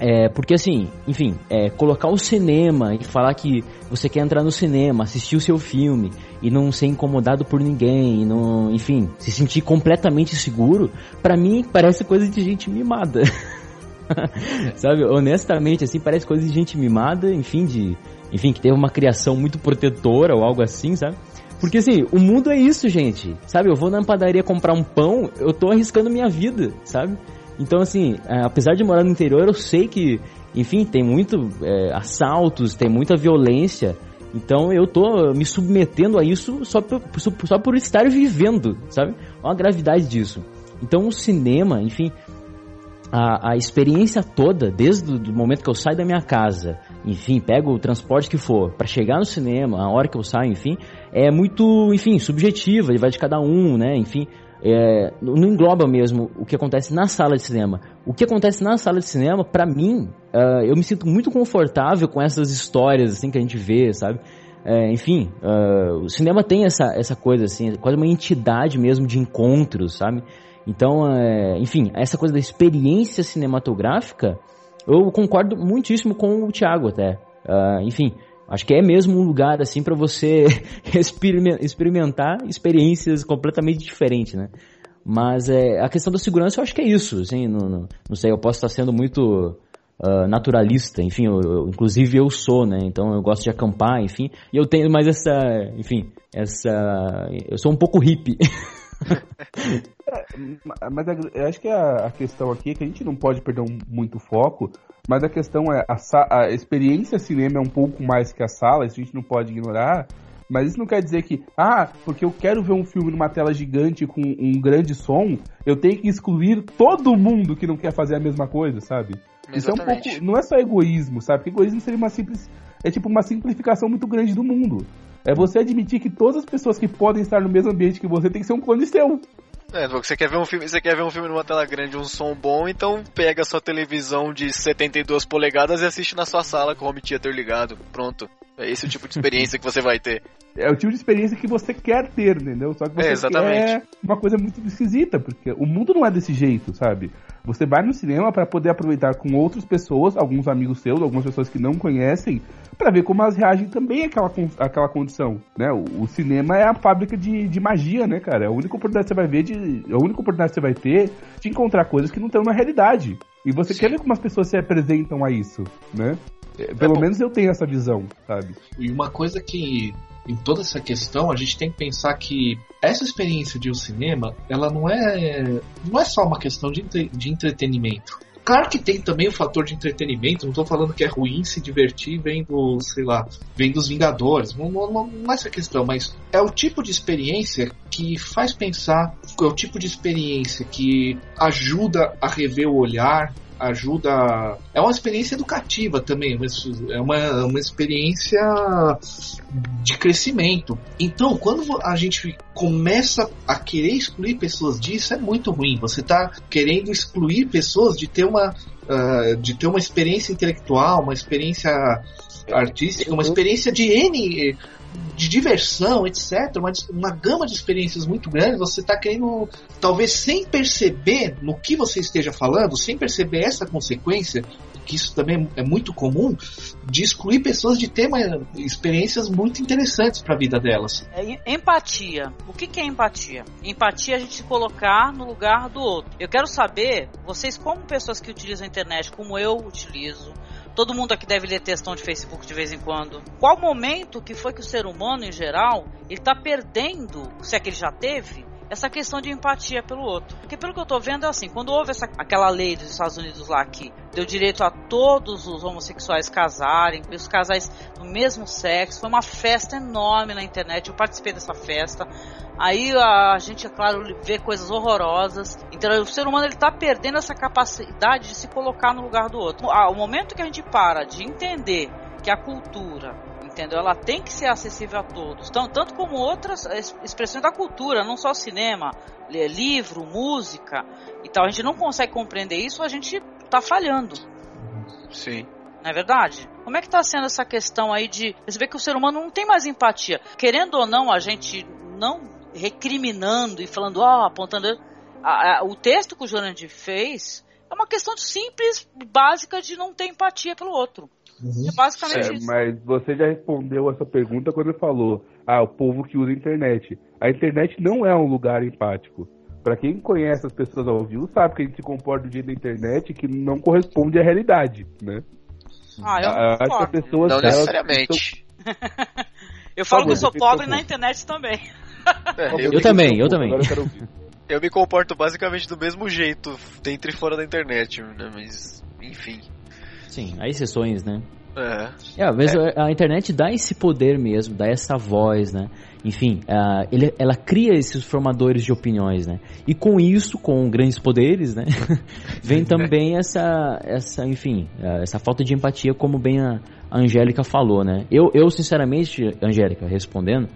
É, porque assim, enfim, é, colocar o cinema e falar que você quer entrar no cinema, assistir o seu filme e não ser incomodado por ninguém, não, enfim, se sentir completamente seguro, pra mim parece coisa de gente mimada. Sabe, honestamente, assim, parece coisa de gente mimada, enfim, de, enfim, que teve uma criação muito protetora ou algo assim, sabe? Porque assim, o mundo é isso, gente. Sabe, eu vou na padaria comprar um pão, eu tô arriscando minha vida, sabe? Então, assim, é, apesar de morar no interior, eu sei que, enfim, tem muito é, assaltos, tem muita violência. Então eu tô me submetendo a isso só por, só por estar vivendo, sabe? Olha a gravidade disso. Então o cinema, enfim, a, a experiência toda, desde o momento que eu saio da minha casa, enfim, pego o transporte que for, para chegar no cinema, a hora que eu saio, enfim, é muito, enfim, subjetiva, vai de cada um, né? Enfim, é, não engloba mesmo o que acontece na sala de cinema. O que acontece na sala de cinema, para mim, uh, eu me sinto muito confortável com essas histórias assim que a gente vê, sabe? É, enfim, uh, o cinema tem essa, essa coisa assim, quase uma entidade mesmo de encontros, sabe? Então, é, enfim, essa coisa da experiência cinematográfica, eu concordo muitíssimo com o Thiago até. Uh, enfim, acho que é mesmo um lugar assim para você experimentar experiências completamente diferentes, né? Mas é, a questão da segurança eu acho que é isso, assim, não, não, não sei, eu posso estar sendo muito uh, naturalista, enfim, eu, eu, inclusive eu sou, né? Então eu gosto de acampar, enfim, e eu tenho mais essa, enfim, essa, eu sou um pouco hippie. É, mas eu acho que a, a, questão aqui é que a gente não pode perder um, muito foco, mas a questão é a, a experiência cinema é um pouco mais que a sala, isso a gente não pode ignorar. Mas isso não quer dizer que, ah, porque eu quero ver um filme numa tela gigante com um grande som, eu tenho que excluir todo mundo que não quer fazer a mesma coisa, sabe? Exatamente. Isso é um pouco. Não é só egoísmo, sabe? Porque egoísmo seria uma simples. É tipo uma simplificação muito grande do mundo. É você admitir que todas as pessoas que podem estar no mesmo ambiente que você tem que ser um clone seu. É, você quer ver um filme, você quer ver um filme numa tela grande, um som bom, então pega a sua televisão de 72 polegadas e assiste na sua sala com o home theater ligado. Pronto. É esse o tipo de experiência que você vai ter. É o tipo de experiência que você quer ter, entendeu? Só que você é, quer uma coisa muito esquisita, porque o mundo não é desse jeito, sabe? Você vai no cinema para poder aproveitar com outras pessoas, alguns amigos seus, algumas pessoas que não conhecem, para ver como elas reagem também àquela, àquela condição, né? O, o, cinema é a fábrica de, de magia, né, cara? É a única oportunidade que você vai ver de... A única oportunidade que você vai ter de encontrar coisas que não estão na realidade. E você Sim. quer ver como as pessoas se apresentam a isso, né? É, pelo é menos eu tenho essa visão, sabe? E uma coisa que em toda essa questão, a gente tem que pensar que essa experiência de um cinema, ela não é não é só uma questão de, de entretenimento. Claro que tem também o fator de entretenimento, não estou falando que é ruim se divertir vendo, sei lá, vendo os Vingadores, não, não, não é essa questão, mas é o tipo de experiência que faz pensar, é o tipo de experiência que ajuda a rever o olhar, ajuda. É uma experiência educativa também, é uma, uma experiência de crescimento. Então, quando a gente começa a querer excluir pessoas disso, é muito ruim. Você está querendo excluir pessoas de ter uma, uh, de ter uma experiência intelectual, uma experiência artística, uma experiência de N de diversão, etc., uma, uma gama de experiências muito grande, você está querendo, talvez sem perceber no que você esteja falando, sem perceber essa consequência, que isso também é muito comum, de excluir pessoas de ter uma, experiências muito interessantes para a vida delas. É, empatia. O que, que é empatia? Empatia é a gente se colocar no lugar do outro. Eu quero saber, vocês como pessoas que utilizam a internet, como eu utilizo, Todo mundo aqui deve ler textão de Facebook de vez em quando. Qual momento que foi que o ser humano, em geral, ele tá perdendo, se é que ele já teve, essa questão de empatia pelo outro. Porque pelo que eu tô vendo é assim, quando houve essa, aquela lei dos Estados Unidos lá que deu direito a todos os homossexuais casarem, os casais do mesmo sexo, foi uma festa enorme na internet, eu participei dessa festa. Aí a gente, é claro, vê coisas horrorosas. Então o ser humano ele tá perdendo essa capacidade de se colocar no lugar do outro. Ao momento que a gente para de entender que a cultura, entendeu? Ela tem que ser acessível a todos, então, tanto como outras expressões da cultura, não só cinema, livro, música e tal. A gente não consegue compreender isso, a gente está falhando. Sim. Não é verdade? Como é que está sendo essa questão aí de você vê que o ser humano não tem mais empatia? Querendo ou não, a gente não recriminando e falando, ó, oh, apontando a, a, o texto que o Jurandir fez é uma questão simples, básica de não ter empatia pelo outro. Uhum. É basicamente é, isso. Mas você já respondeu essa pergunta quando falou: ah, o povo que usa a internet. A internet não é um lugar empático. Para quem conhece as pessoas ao vivo, sabe que a gente se comporta do dia da internet que não corresponde à realidade, né? Ah, eu não Acho que a pessoa, Não necessariamente. eu falo que eu sou pobre na internet também. É, eu, eu também, eu também. Eu me comporto basicamente do mesmo jeito, dentro e fora da internet, né? Mas, enfim. Sim, há exceções, né? É. é vezes é. a internet dá esse poder mesmo, dá essa voz, né? Enfim, uh, ele, ela cria esses formadores de opiniões, né? E com isso, com grandes poderes, né? vem também essa, essa enfim, uh, essa falta de empatia, como bem a, a Angélica falou, né? Eu, eu, sinceramente, Angélica, respondendo,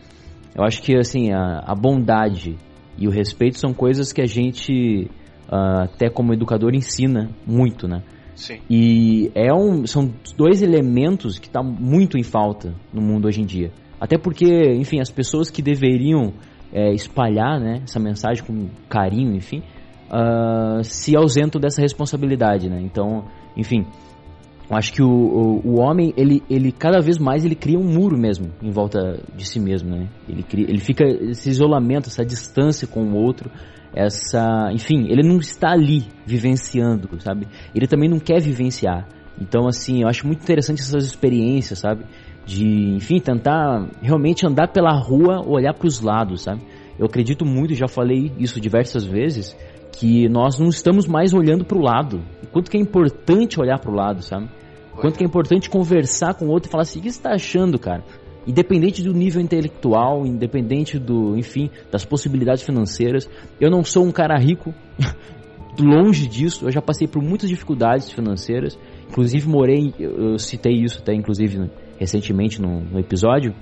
eu acho que, assim, a, a bondade e o respeito são coisas que a gente, uh, até como educador, ensina muito, né? Sim. E é um, são dois elementos que estão tá muito em falta no mundo hoje em dia. Até porque, enfim, as pessoas que deveriam é, espalhar né, essa mensagem com carinho, enfim, uh, se ausentam dessa responsabilidade, né? Então, enfim, eu acho que o, o, o, homem, ele, ele cada vez mais ele cria um muro mesmo em volta de si mesmo, né? Ele, cria, ele fica esse isolamento, essa distância com o outro, essa, enfim, ele não está ali vivenciando, sabe? Ele também não quer vivenciar. Então, assim, eu acho muito interessante essas experiências, sabe? De, enfim, tentar realmente andar pela rua, olhar para os lados, sabe? Eu acredito muito, já falei isso diversas vezes, que nós não estamos mais olhando para o lado. O quanto que é importante olhar para o lado, sabe? Quanto que é importante conversar com o outro e falar assim, o que você está achando, cara? Independente do nível intelectual, independente do, enfim, das possibilidades financeiras. Eu não sou um cara rico, longe disso. Eu já passei por muitas dificuldades financeiras. Inclusive morei, eu citei isso até inclusive recentemente no, no episódio.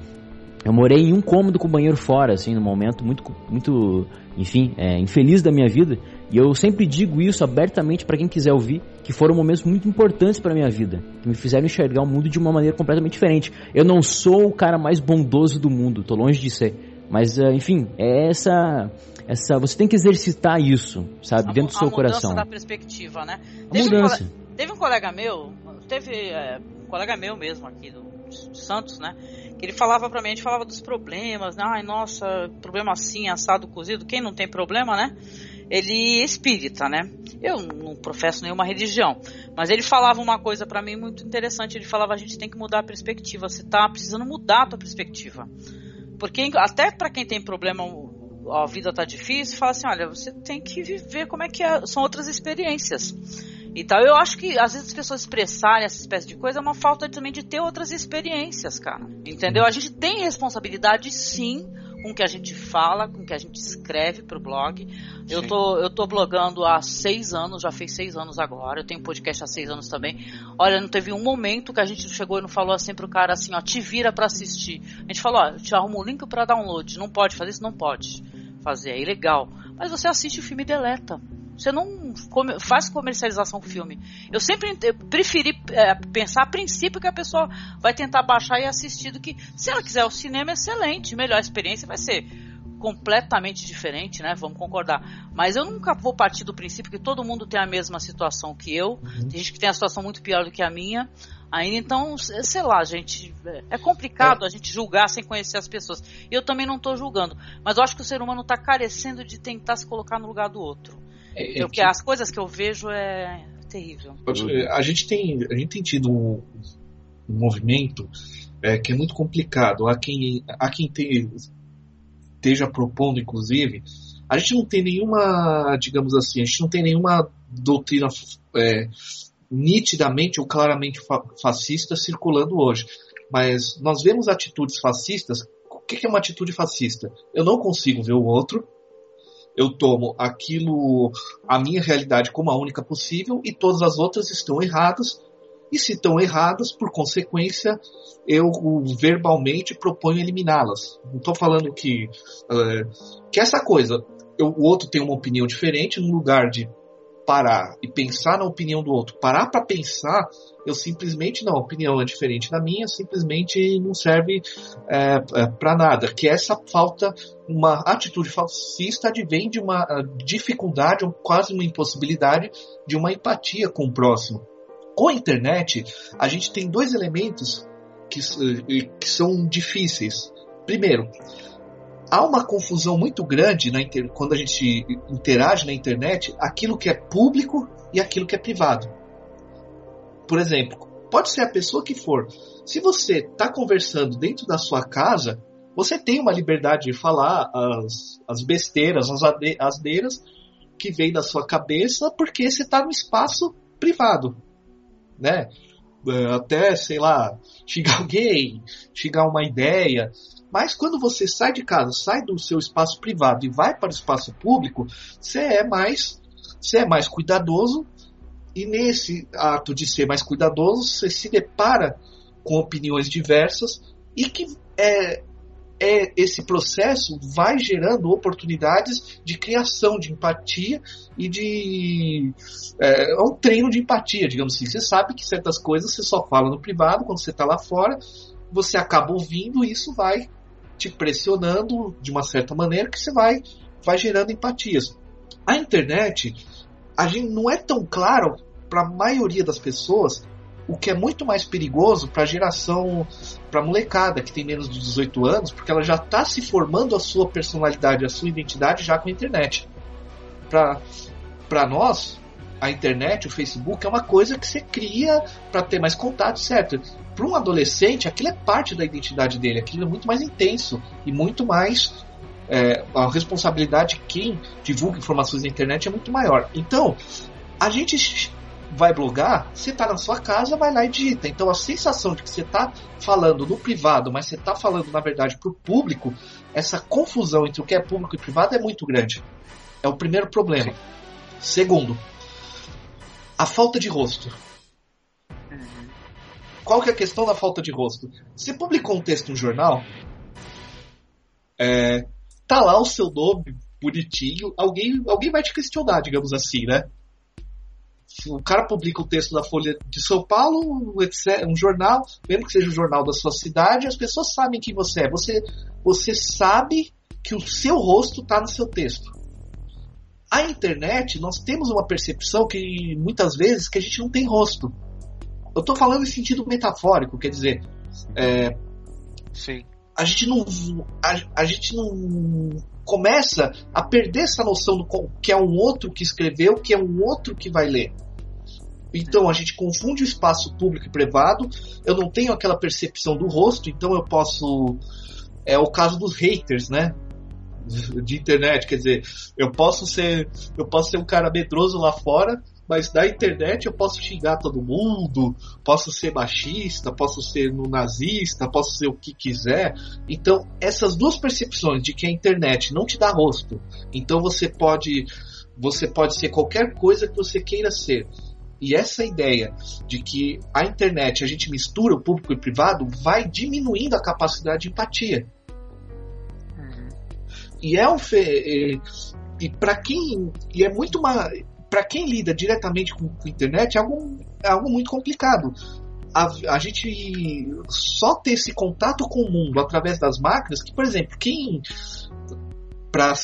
Eu morei em um cômodo com o banheiro fora, assim, no momento muito, muito, enfim, é, infeliz da minha vida. E eu sempre digo isso abertamente para quem quiser ouvir, que foram momentos muito importantes para minha vida, que me fizeram enxergar o mundo de uma maneira completamente diferente. Eu não sou o cara mais bondoso do mundo, tô longe de ser. Mas, uh, enfim, é essa, essa. Você tem que exercitar isso, sabe, a, dentro do seu coração. A mudança da perspectiva, né? A teve mudança. Um, teve um colega meu, teve é, um colega meu mesmo aqui do, Santos, né? Ele falava pra mim, a gente falava dos problemas, né? Ai, nossa, problema assim, assado, cozido. Quem não tem problema, né? ele é espírita, né? Eu não professo nenhuma religião, mas ele falava uma coisa para mim muito interessante. Ele falava: a gente tem que mudar a perspectiva. Você tá precisando mudar a tua perspectiva, porque até para quem tem problema, a vida tá difícil. Fala assim: olha, você tem que viver como é que é, são outras experiências. Então eu acho que às vezes as pessoas expressarem essa espécie de coisa é uma falta também de ter outras experiências, cara. Entendeu? A gente tem responsabilidade sim com o que a gente fala, com o que a gente escreve pro blog. Eu tô, eu tô blogando há seis anos, já fez seis anos agora. Eu tenho podcast há seis anos também. Olha, não teve um momento que a gente chegou e não falou assim pro cara assim, ó, te vira para assistir. A gente falou, ó, eu te arrumo o link para download. Não pode fazer isso? Não pode fazer, é ilegal. Mas você assiste o filme e deleta. Você não faz comercialização filme. Eu sempre preferi é, pensar a princípio que a pessoa vai tentar baixar e assistir do que se ela quiser o cinema excelente, melhor experiência vai ser completamente diferente, né? Vamos concordar. Mas eu nunca vou partir do princípio que todo mundo tem a mesma situação que eu. Uhum. Tem gente que tem a situação muito pior do que a minha. Ainda então, sei lá, gente, é complicado é. a gente julgar sem conhecer as pessoas. Eu também não estou julgando, mas eu acho que o ser humano está carecendo de tentar se colocar no lugar do outro. É, é Porque que... as coisas que eu vejo é terrível. A gente tem, a gente tem tido um, um movimento é, que é muito complicado. Há quem, há quem tem, esteja propondo, inclusive, a gente não tem nenhuma, digamos assim, a gente não tem nenhuma doutrina é, nitidamente ou claramente fa fascista circulando hoje. Mas nós vemos atitudes fascistas. O que é uma atitude fascista? Eu não consigo ver o outro, eu tomo aquilo, a minha realidade como a única possível e todas as outras estão erradas. E se estão erradas, por consequência, eu verbalmente proponho eliminá-las. Não estou falando que, uh, que essa coisa, eu, o outro tem uma opinião diferente, no lugar de parar e pensar na opinião do outro, parar para pensar, eu simplesmente não, a opinião é diferente da minha, simplesmente não serve é, é, para nada. Que essa falta, uma atitude fascista advém de uma dificuldade, ou quase uma impossibilidade de uma empatia com o próximo. Com a internet, a gente tem dois elementos que, que são difíceis. Primeiro, há uma confusão muito grande inter... quando a gente interage na internet aquilo que é público e aquilo que é privado. Por exemplo, pode ser a pessoa que for. Se você está conversando dentro da sua casa, você tem uma liberdade de falar as, as besteiras, as asneiras que vem da sua cabeça porque você está no espaço privado, né? É, até, sei lá, xingar alguém, xingar uma ideia. Mas quando você sai de casa, sai do seu espaço privado e vai para o espaço público, você é mais, você é mais cuidadoso e nesse ato de ser mais cuidadoso, você se depara com opiniões diversas e que é, é, esse processo vai gerando oportunidades de criação de empatia e de. É, é, um treino de empatia, digamos assim. Você sabe que certas coisas você só fala no privado, quando você está lá fora, você acaba ouvindo e isso vai te pressionando de uma certa maneira que você vai, vai gerando empatias. A internet, a gente não é tão claro para a maioria das pessoas o que é muito mais perigoso para a geração, para a molecada que tem menos de 18 anos, porque ela já está se formando a sua personalidade, a sua identidade já com a internet. Para nós, a internet, o Facebook, é uma coisa que você cria para ter mais contato, certo? Para um adolescente, aquilo é parte da identidade dele, aquilo é muito mais intenso e muito mais. É, a responsabilidade de quem divulga informações na internet é muito maior. Então, a gente vai blogar, você está na sua casa, vai lá e digita. Então a sensação de que você está falando no privado, mas você está falando na verdade para o público, essa confusão entre o que é público e privado é muito grande. É o primeiro problema. Segundo, a falta de rosto. Qual que é a questão da falta de rosto? Você publicou um texto no jornal, é, tá lá o seu nome bonitinho, alguém, alguém vai te questionar, digamos assim, né? o cara publica o texto da Folha de São Paulo, um jornal, mesmo que seja o jornal da sua cidade, as pessoas sabem quem você é. Você, você sabe que o seu rosto está no seu texto. A internet, nós temos uma percepção que muitas vezes que a gente não tem rosto. Eu estou falando em sentido metafórico, quer dizer, é, Sim. a gente não a, a gente não começa a perder essa noção do que é um outro que escreveu, que é um outro que vai ler. Então a gente confunde o espaço público e privado. Eu não tenho aquela percepção do rosto, então eu posso. É o caso dos haters, né? De internet, quer dizer, eu posso ser, eu posso ser um cara medroso lá fora, mas na internet eu posso xingar todo mundo, posso ser machista, posso ser no nazista, posso ser o que quiser. Então, essas duas percepções de que a internet não te dá rosto, então você pode você pode ser qualquer coisa que você queira ser. E essa ideia de que a internet a gente mistura o público e o privado vai diminuindo a capacidade de empatia. Uhum. E é um fe... e para quem e é muito uma para quem lida diretamente com, com a internet, é algo, é algo muito complicado. A, a, gente só ter esse contato com o mundo através das máquinas, que, por exemplo, quem. Para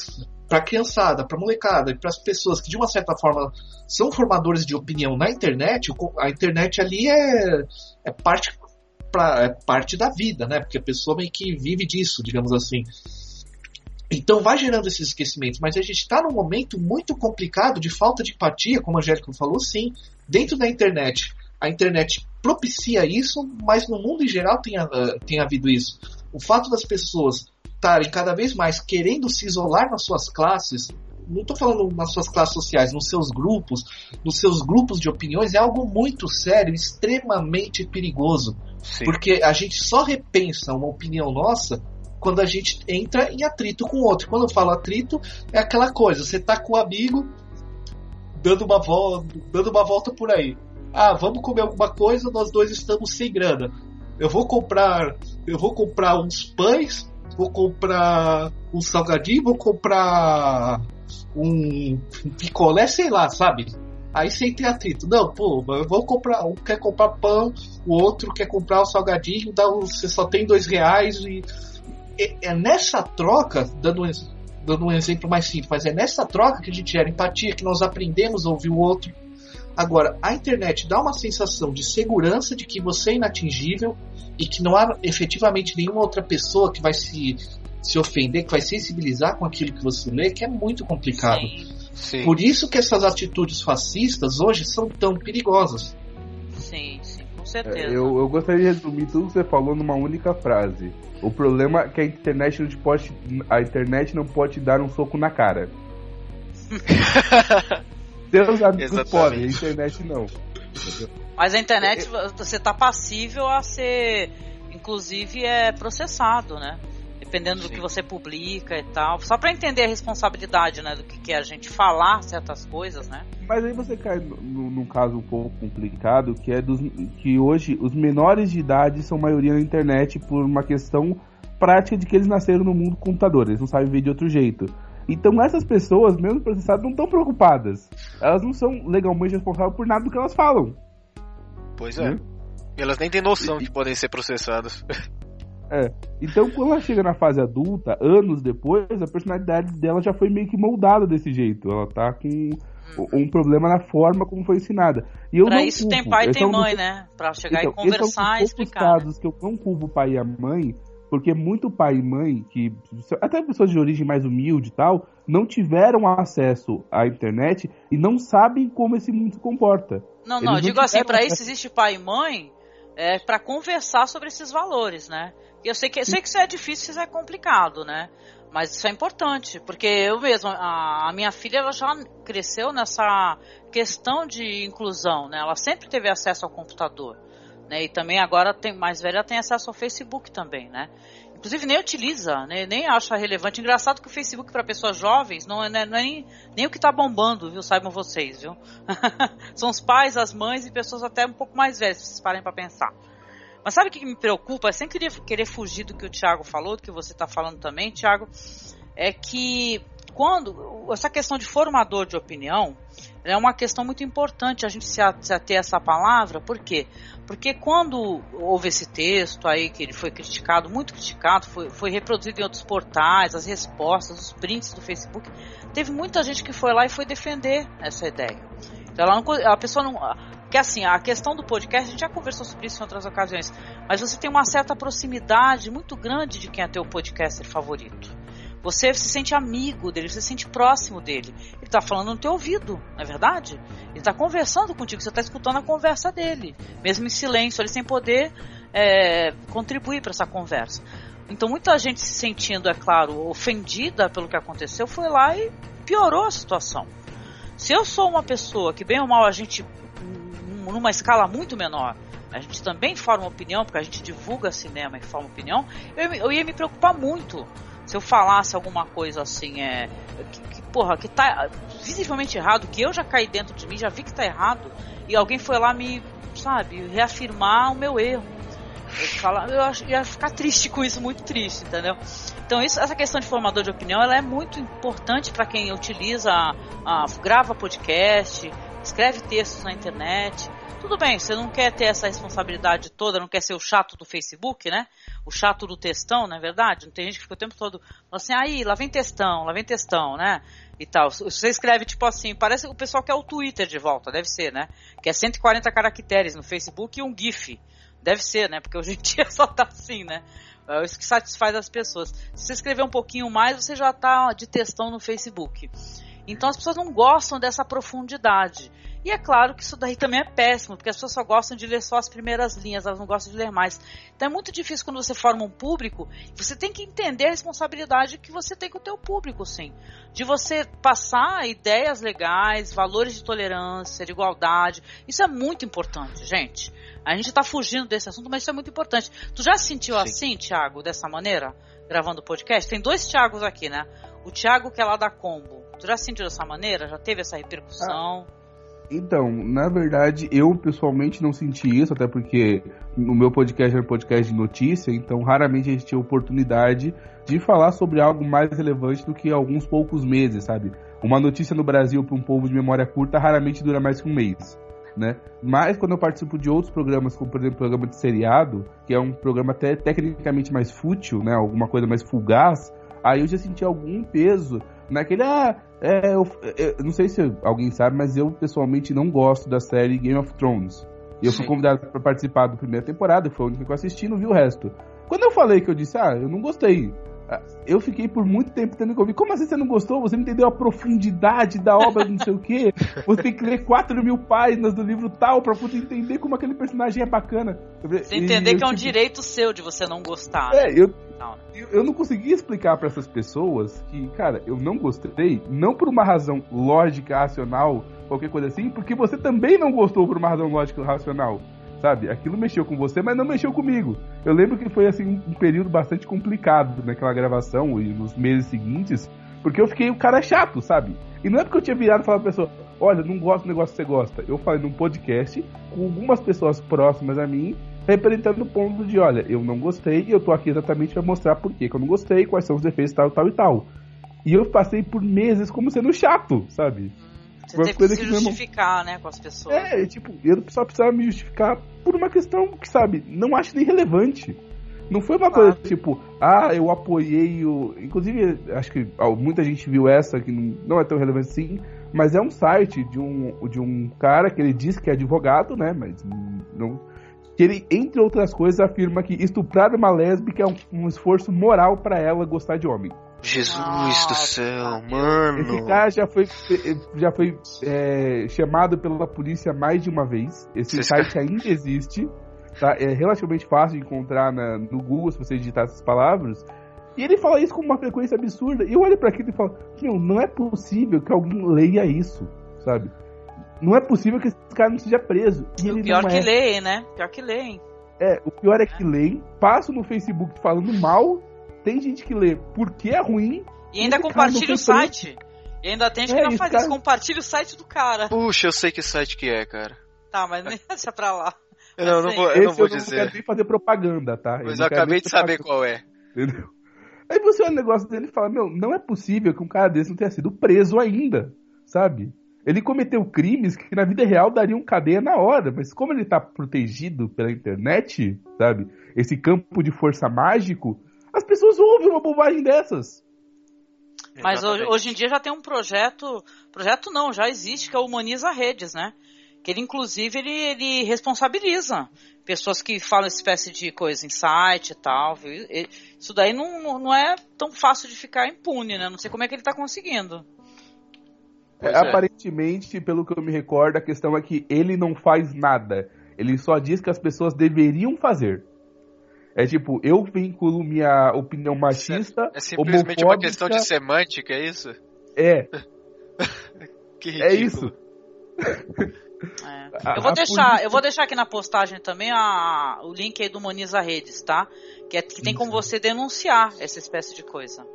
a criançada, para molecada e para as pessoas que de uma certa forma são formadores de opinião na internet, a internet ali é, é parte pra, é parte da vida, né? Porque a pessoa meio que vive disso, digamos assim. Então vai gerando esses esquecimentos, mas a gente está num momento muito complicado de falta de empatia, como a Angélica falou, sim, dentro da internet. A internet propicia isso, mas no mundo em geral tem, uh, tem havido isso. O fato das pessoas estarem cada vez mais querendo se isolar nas suas classes, não estou falando nas suas classes sociais, nos seus grupos, nos seus grupos de opiniões, é algo muito sério, extremamente perigoso. Sim. Porque a gente só repensa uma opinião nossa quando a gente entra em atrito com o outro. Quando eu falo atrito, é aquela coisa, você tá com um amigo dando uma volta, dando uma volta por aí. Ah, vamos comer alguma coisa, nós dois estamos sem grana. Eu vou comprar, eu vou comprar uns pães, vou comprar um salgadinho, vou comprar um, um picolé, sei lá, sabe? Aí sem ter atrito. Não, pô, eu vou comprar. Um quer comprar pão, o outro quer comprar o salgadinho, dá, você só tem dois reais e é, é nessa troca, dando um, dando um exemplo mais simples, mas é nessa troca que a gente gera empatia, que nós aprendemos a ouvir o outro. Agora, a internet dá uma sensação de segurança de que você é inatingível e que não há efetivamente nenhuma outra pessoa que vai se, se ofender, que vai sensibilizar com aquilo que você lê, que é muito complicado. Sim, sim. Por isso que essas atitudes fascistas hoje são tão perigosas. Certeza. Eu, eu gostaria de resumir tudo que você falou numa única frase. O problema é que a internet não te pode. A internet não pode te dar um soco na cara. Seus amigos podem, a internet não. Mas a internet, você tá passível a ser, inclusive, é processado, né? Dependendo do Sim. que você publica e tal. Só pra entender a responsabilidade, né? Do que, que é a gente falar certas coisas, né? Mas aí você cai no- num caso um pouco complicado, que é dos, que hoje os menores de idade são maioria na internet por uma questão prática de que eles nasceram no mundo do computador, eles não sabem ver de outro jeito. Então essas pessoas, mesmo processadas, não estão preocupadas. Elas não são legalmente responsáveis por nada do que elas falam. Pois é. E elas nem têm noção que podem ser processadas. É. Então quando ela chega na fase adulta, anos depois, a personalidade dela já foi meio que moldada desse jeito. Ela tá com um problema na forma como foi ensinada. E eu pra não isso tem culpo. pai e Esse tem é um dos- mãe, né? Pra chegar Então, e conversar é um e explicar. né? casos que eu não culpo o pai e a mãe, porque muito pai e mãe, que até pessoas de origem mais humilde e tal, não tiveram acesso à internet e não sabem como esse mundo se comporta. Não, Eles não, eu não digo assim, acesso- isso existe pai e mãe é, para conversar sobre esses valores, né? Eu sei que, sei que isso é difícil, isso é complicado, né? Mas isso é importante, porque eu mesmo, a, a minha filha, ela já cresceu nessa questão de inclusão, né? Ela sempre teve acesso ao computador, né? E também agora tem mais velha tem acesso ao Facebook também, né? Inclusive nem utiliza, né? nem acha relevante. Engraçado que o Facebook para pessoas jovens não é, não é nem, nem o que tá bombando, viu? Saibam vocês, viu? São os pais, as mães e pessoas até um pouco mais velhas, se vocês parem para pensar. Mas sabe o que me preocupa? Sem querer, querer fugir do que o Thiago falou, do que você está falando também, Thiago, é que quando essa questão de formador de opinião é uma questão muito importante a gente se ater a essa palavra, por quê? Porque quando houve esse texto aí que ele foi criticado, muito criticado, foi, foi reproduzido em outros portais, as respostas, os prints do Facebook, teve muita gente que foi lá e foi defender essa ideia. Então ela não, a pessoa não. Porque assim, a questão do podcast, a gente já conversou sobre isso em outras ocasiões, mas você tem uma certa proximidade muito grande de quem é teu podcaster favorito. Você se sente amigo dele, você se sente próximo dele. Ele está falando no teu ouvido, não é verdade? Ele está conversando contigo, você está escutando a conversa dele, mesmo em silêncio, ele sem poder é, contribuir para essa conversa. Então muita gente se sentindo, é claro, ofendida pelo que aconteceu, foi lá e piorou a situação. Se eu sou uma pessoa que bem ou mal a gente numa escala muito menor, a gente também forma opinião, porque a gente divulga cinema e forma opinião, eu, eu ia me preocupar muito se eu falasse alguma coisa assim, é. Que, que, porra, que tá visivelmente errado, que eu já caí dentro de mim, já vi que tá errado, e alguém foi lá me, sabe, reafirmar o meu erro. Eu, falar, eu ia ficar triste com isso, muito triste, entendeu? Então isso, essa questão de formador de opinião, ela é muito importante para quem utiliza, a, grava podcast, escreve textos na internet. Tudo bem, você não quer ter essa responsabilidade toda, não quer ser o chato do Facebook, né? O chato do textão, não é verdade? Não tem gente que fica o tempo todo assim, aí, lá vem textão, lá vem textão, né? E tal. Você escreve tipo assim, parece que o pessoal quer o Twitter de volta, deve ser, né? Que é 140 caracteres no Facebook e um GIF. Deve ser, né? Porque hoje em dia só tá assim, né? É isso que satisfaz as pessoas. Se você escrever um pouquinho mais, você já tá de textão no Facebook. Então as pessoas não gostam dessa profundidade. E é claro que isso daí também é péssimo, porque as pessoas só gostam de ler só as primeiras linhas, elas não gostam de ler mais. Então é muito difícil quando você forma um público, você tem que entender a responsabilidade que você tem com o teu público, sim. De você passar ideias legais, valores de tolerância, de igualdade. Isso é muito importante, gente. A gente tá fugindo desse assunto, mas isso é muito importante. Tu já se sentiu Sim. assim, Thiago, dessa maneira? Gravando o podcast? Tem dois Thiagos aqui, né? O Thiago que é lá da Combo. Tu já se sentiu dessa maneira? Já teve essa repercussão? Então, na verdade, eu pessoalmente não senti isso, até porque no meu podcast era podcast de notícia, então raramente a gente tinha oportunidade de falar sobre algo mais relevante do que alguns poucos meses, sabe? Uma notícia no Brasil para um povo de memória curta raramente dura mais que um mês. Né? Mas quando eu participo de outros programas, como por exemplo o programa de seriado, que é um programa até tecnicamente mais fútil, né? Alguma coisa mais fugaz, aí eu já senti algum peso naquele. Ah, é, eu, eu não sei se alguém sabe, mas eu pessoalmente não gosto da série Game of Thrones. E eu fui Sim. convidado para participar da primeira temporada, foi a única que eu assisti, não vi o resto. Quando eu falei que eu disse, ah, eu não gostei, eu fiquei por muito tempo tendo que ouvir. Como assim você não gostou? Você não entendeu a profundidade da obra, não sei o quê? Você tem que ler 4 mil páginas do livro tal pra poder entender como aquele personagem é bacana. Você entender que é um tipo... direito seu de você não gostar. É, né? eu, eu, eu não conseguia explicar para essas pessoas que, cara, eu não gostei, não por uma razão lógica, racional, qualquer coisa assim, porque você também não gostou por uma razão lógica, racional sabe? Aquilo mexeu com você, mas não mexeu comigo. Eu lembro que foi assim um período bastante complicado naquela gravação e nos meses seguintes, porque eu fiquei o cara chato, sabe? E não é porque eu tinha virado e falado pra pessoa, olha, não gosto do negócio que você gosta. Eu falei num podcast com algumas pessoas próximas a mim, representando o ponto de, olha, eu não gostei e eu tô aqui exatamente para mostrar por que eu não gostei, quais são os defeitos tal, tal e tal. E eu passei por meses como sendo chato, sabe? Você teve coisa que se justificar, né, com as pessoas. É, tipo, eu só precisava me justificar por uma questão que, sabe, não acho nem relevante. Não foi uma coisa tipo, ah, eu apoiei o. Inclusive, acho que muita gente viu essa, que não é tão relevante assim, mas é um site de um, de um cara que ele diz que é advogado, né? Mas não. Que ele, entre outras coisas, afirma que estuprar uma lésbica é um, um esforço moral para ela gostar de homem. Jesus Nossa, do céu, mano. Esse cara já foi, já foi é, chamado pela polícia mais de uma vez. Esse site ainda existe. Tá? É relativamente fácil de encontrar na, no Google se você digitar essas palavras. E ele fala isso com uma frequência absurda. E eu olho para aquilo e falo: Meu, não é possível que alguém leia isso, sabe? Não é possível que esse cara não seja preso. E ele pior não que é. leem, né? Pior que leem. É, o pior é que leem, passam no Facebook falando mal tem gente que lê porque é ruim. E ainda compartilha o site. E ainda tem gente que é, não faz cara... isso, compartilha o site do cara. Puxa, eu sei que site que é, cara. Tá, mas deixa pra lá. Não, não vou, eu não vou eu dizer. Eu não quero nem fazer propaganda, tá? Mas eu, eu acabei de saber qual é. Entendeu? Aí você olha o negócio dele e fala, meu, não é possível que um cara desse não tenha sido preso ainda, sabe? Ele cometeu crimes que na vida real dariam cadeia na hora, mas como ele tá protegido pela internet, sabe? Esse campo de força mágico, as pessoas ouvem uma bobagem dessas. Mas hoje, hoje, em dia já tem um projeto, projeto não, já existe, que é o Humaniza Redes, né? Que ele, inclusive, ele, ele responsabiliza pessoas que falam espécie de coisa em site e tal. Viu? Isso daí não, não é tão fácil de ficar impune, né? Não sei como é que ele está conseguindo. É, é. Aparentemente, pelo que eu me recordo, a questão é que ele não faz nada. Ele só diz que as pessoas deveriam fazer. É tipo, eu vinculo minha opinião machista. É simplesmente uma questão de semântica, é isso? É. que ridículo. É isso. É. Eu vou deixar, eu vou deixar aqui na postagem também a, o link aí do Moniza Redes, tá? Que, é, que tem como você denunciar essa espécie de coisa.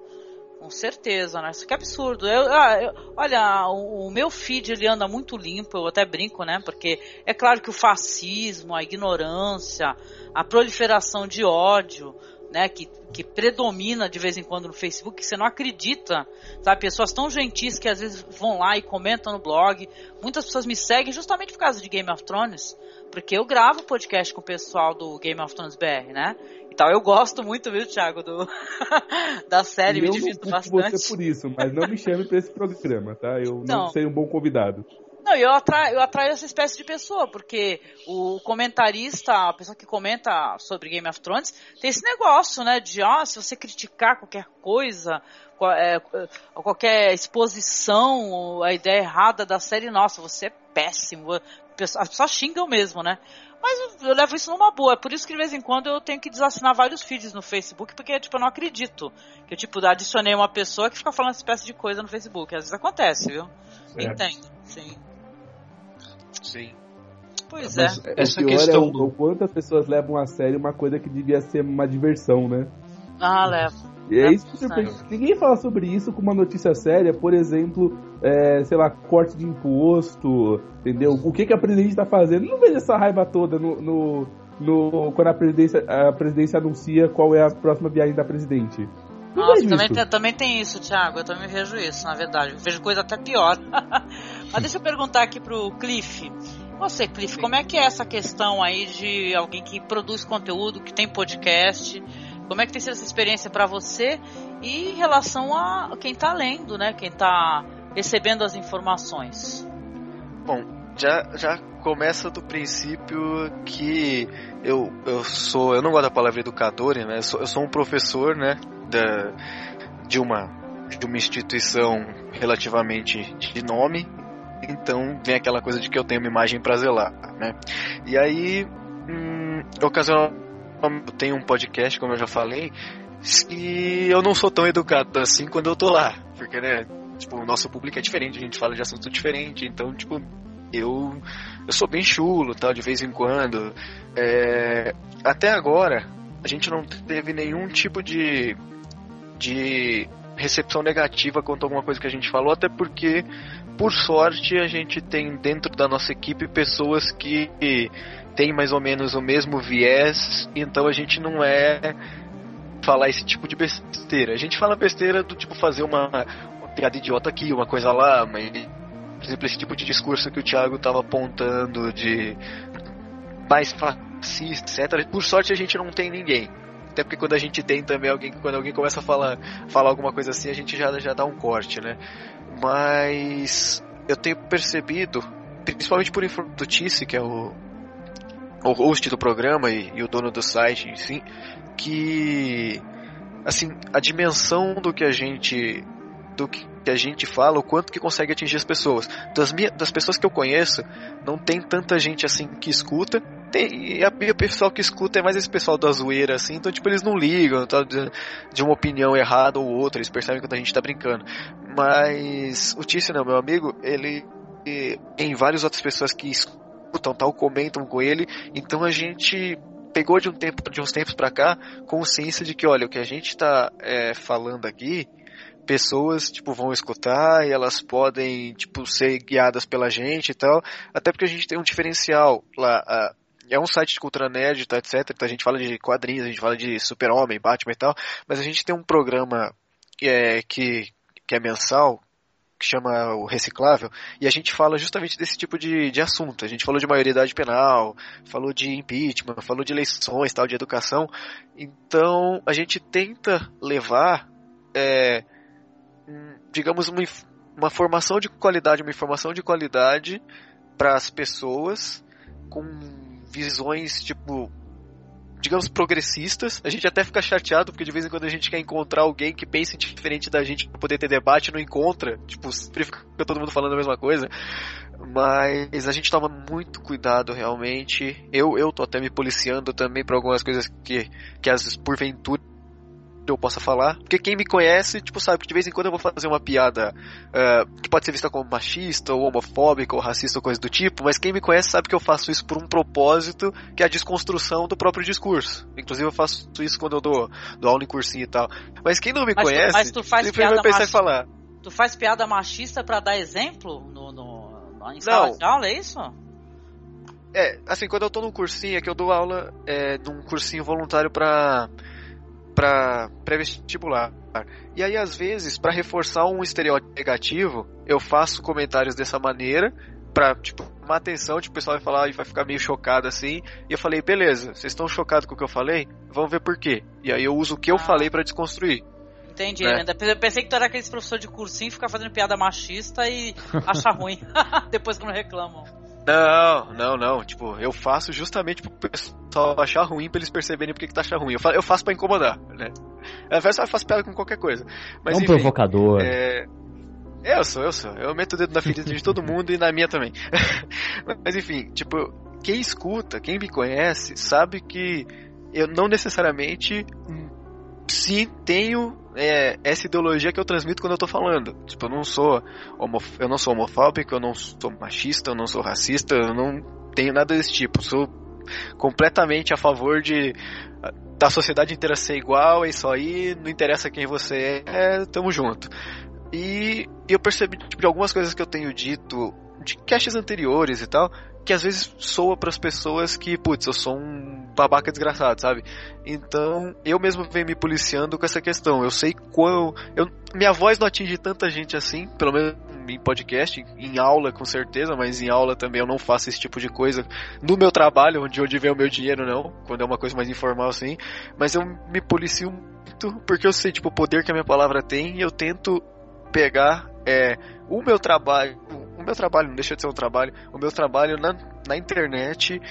Com certeza, né? Isso que absurdo. Eu, ah, eu, olha, o, o, meu feed ele anda muito limpo, eu até brinco, né? Porque é claro que o fascismo, a ignorância, a proliferação de ódio, né, que, que predomina de vez em quando no Facebook, que você não acredita, sabe? Pessoas tão gentis que às vezes vão lá e comentam no blog. Muitas pessoas me seguem justamente por causa de Game of Thrones, porque eu gravo podcast com o pessoal do Game of Thrones BR, né? Então eu gosto muito, viu, Thiago, do, da série, e me divirto bastante. você por isso, mas não me chame para esse programa, tá? Eu então, não sei um bom convidado. Não, eu atraio, eu atraio essa espécie de pessoa, porque o comentarista, a pessoa que comenta sobre Game of Thrones, tem esse negócio, né? De, ah, se você criticar qualquer coisa, é, qualquer exposição, a ideia errada da série, nossa, você é péssimo. As pessoas xingam mesmo, né? Mas eu levo isso numa boa. É por isso que de vez em quando eu tenho que desassinar vários feeds no Facebook, porque tipo, eu não acredito. Que eu tipo, adicionei uma pessoa que fica falando essa espécie de coisa no Facebook. Às vezes acontece, viu? Entendo, sim. Sim. Pois é. Mas, é. Essa questão é o, do... o quanto as pessoas levam a sério uma coisa que devia ser uma diversão, né? Ah, leva. E é isso que surpreende. Ninguém fala sobre isso com uma notícia séria, por exemplo, é, sei lá, corte de imposto, entendeu? O que, que a presidente está fazendo? Não vejo essa raiva toda no, no, no, quando a presidência, a presidência anuncia qual é a próxima viagem da presidente. Não Nossa, também tem, também tem isso, Thiago. Eu também vejo isso, na verdade. Eu vejo coisa até pior. Mas deixa eu perguntar aqui pro Cliff. Você, Cliff, como é que é essa questão aí de alguém que produz conteúdo, que tem podcast? Como é que tem sido essa experiência para você e em relação a quem está lendo, né? Quem está recebendo as informações? Bom, já, já começa do princípio que eu, eu sou, eu não gosto da palavra educador, né? Eu sou, eu sou um professor, né? da, de uma de uma instituição relativamente de nome, então vem aquela coisa de que eu tenho uma imagem pra zelar, né? E aí, hum, ocasionalmente, eu tenho um podcast, como eu já falei, e eu não sou tão educado assim quando eu tô lá, porque, né, tipo, o nosso público é diferente, a gente fala de assunto diferente, então, tipo, eu, eu sou bem chulo, tal, de vez em quando. É, até agora, a gente não teve nenhum tipo de, de recepção negativa quanto a alguma coisa que a gente falou, até porque, por sorte, a gente tem dentro da nossa equipe pessoas que têm mais ou menos o mesmo viés, então a gente não é falar esse tipo de besteira. A gente fala besteira do tipo fazer uma, uma piada idiota aqui, uma coisa lá, mas por exemplo, esse tipo de discurso que o Thiago estava apontando de mais fascista, etc. Por sorte a gente não tem ninguém. Até porque quando a gente tem também alguém, quando alguém começa a falar, falar alguma coisa assim, a gente já, já dá um corte, né? Mas eu tenho percebido, principalmente por informação do que é o, o host do programa e, e o dono do site, enfim, que assim, a dimensão do que a gente do que a gente fala, o quanto que consegue atingir as pessoas. Das, minhas, das pessoas que eu conheço, não tem tanta gente assim que escuta. Tem, e, a, e o pessoal que escuta é mais esse pessoal da zoeira, assim, então tipo, eles não ligam tá, de, de, uma opinião errada ou outra, eles percebem quando a gente tá brincando. Mas o Tício, né, meu amigo, ele tem várias outras pessoas que escutam, tal, comentam com ele, então a gente pegou de um tempo de uns tempos para cá consciência de que olha o que a gente está é, falando aqui pessoas, tipo, vão escutar e elas podem, tipo, ser guiadas pela gente e tal. Até porque a gente tem um diferencial lá. Uh, é um site de cultura nerd, tá, etc. Então a gente fala de quadrinhos, a gente fala de super-homem, Batman e tal. Mas a gente tem um programa é, que, que é mensal, que chama o Reciclável, e a gente fala justamente desse tipo de, de assunto. A gente falou de maioridade penal, falou de impeachment, falou de eleições, tal, de educação. Então a gente tenta levar é, digamos, uma, uma formação de qualidade, uma informação de qualidade para as pessoas com visões, tipo, digamos, progressistas. A gente até fica chateado porque de vez em quando a gente quer encontrar alguém que pense diferente da gente para poder ter debate, não encontra. Tipo, sempre fica todo mundo falando a mesma coisa. Mas a gente toma muito cuidado realmente. Eu, eu tô até me policiando também para algumas coisas que, que às vezes, porventura eu possa falar. Porque quem me conhece, tipo, sabe que de vez em quando eu vou fazer uma piada uh, que pode ser vista como machista, ou homofóbica, ou racista, ou coisa do tipo, mas quem me conhece sabe que eu faço isso por um propósito, que é a desconstrução do próprio discurso. Inclusive eu faço isso quando eu dou, dou aula em cursinho e tal. Mas quem não me mas conhece, tu, mas tu faz sempre vai pensar em falar. Tu faz piada machista para dar exemplo no, no, no, em sala não. de aula, é isso? É, assim, quando eu tô num cursinho, é que eu dou aula é, num cursinho voluntário pra para pré-vestibular. E aí, às vezes, para reforçar um estereótipo negativo, eu faço comentários dessa maneira pra, tipo, uma atenção, tipo, o pessoal vai falar e vai ficar meio chocado assim. E eu falei, beleza, vocês estão chocados com o que eu falei? Vamos ver por quê. E aí eu uso o que eu ah. falei para desconstruir. Entendi, né? Eu pensei que tu era aquele professor de cursinho ficar fazendo piada machista e achar ruim. Depois que não reclamam. Não, não, não. Tipo, eu faço justamente pro pessoal achar ruim pra eles perceberem porque que tá achando ruim. Eu faço, eu faço pra incomodar, né? Eu faço, eu faço piada com qualquer coisa. Mas, é um enfim, provocador. É... Eu sou, eu sou. Eu meto o dedo na ferida de todo mundo e na minha também. Mas enfim, tipo, quem escuta, quem me conhece, sabe que eu não necessariamente sim tenho é, essa ideologia que eu transmito quando eu tô falando. Tipo, eu não sou eu não sou homofóbico, eu não sou machista, eu não sou racista, eu não tenho nada desse tipo. Sou completamente a favor de da sociedade inteira ser igual, é isso aí, não interessa quem você é, tamo junto. E eu percebi tipo, de algumas coisas que eu tenho dito de caches anteriores e tal, que às vezes soa para as pessoas que, putz, eu sou um babaca desgraçado, sabe? Então, eu mesmo venho me policiando com essa questão. Eu sei qual eu minha voz não atinge tanta gente assim, pelo menos em podcast, em aula com certeza, mas em aula também eu não faço esse tipo de coisa. No meu trabalho, onde onde vem o meu dinheiro não, quando é uma coisa mais informal assim, mas eu me policio muito porque eu sei tipo o poder que a minha palavra tem e eu tento pegar é, o meu trabalho, o meu trabalho não deixa de ser um trabalho, o meu trabalho na, na internet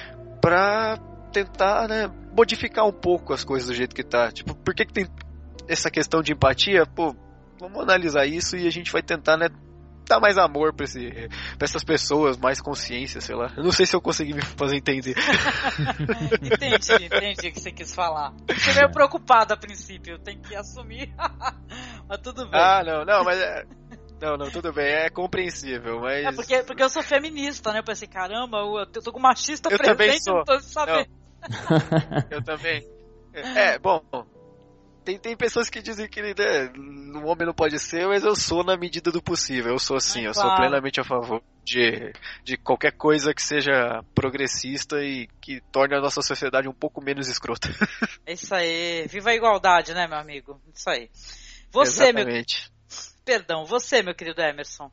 pra tentar, né, modificar um pouco as coisas do jeito que tá. Tipo, por que, que tem essa questão de empatia, pô, vamos analisar isso e a gente vai tentar, né, dar mais amor pra, esse, pra essas pessoas, mais consciência, sei lá. Eu não sei se eu consegui me fazer entender. entendi, entendi o que você quis falar. Fiquei meio preocupado a princípio, tem que assumir. mas tudo bem. Ah, não, não, mas é. Não, não, tudo bem, é compreensível, mas. É porque, porque eu sou feminista, né? Eu pensei, caramba, eu tô com machista eu presente, também sou. não tô sabendo. eu também. É, bom, tem, tem pessoas que dizem que né, o homem não pode ser, mas eu sou na medida do possível. Eu sou assim, é, eu claro. sou plenamente a favor de, de qualquer coisa que seja progressista e que torne a nossa sociedade um pouco menos escrota. É isso aí. Viva a igualdade, né, meu amigo? Isso aí. Você, Exatamente. meu. Perdão, você, meu querido Emerson.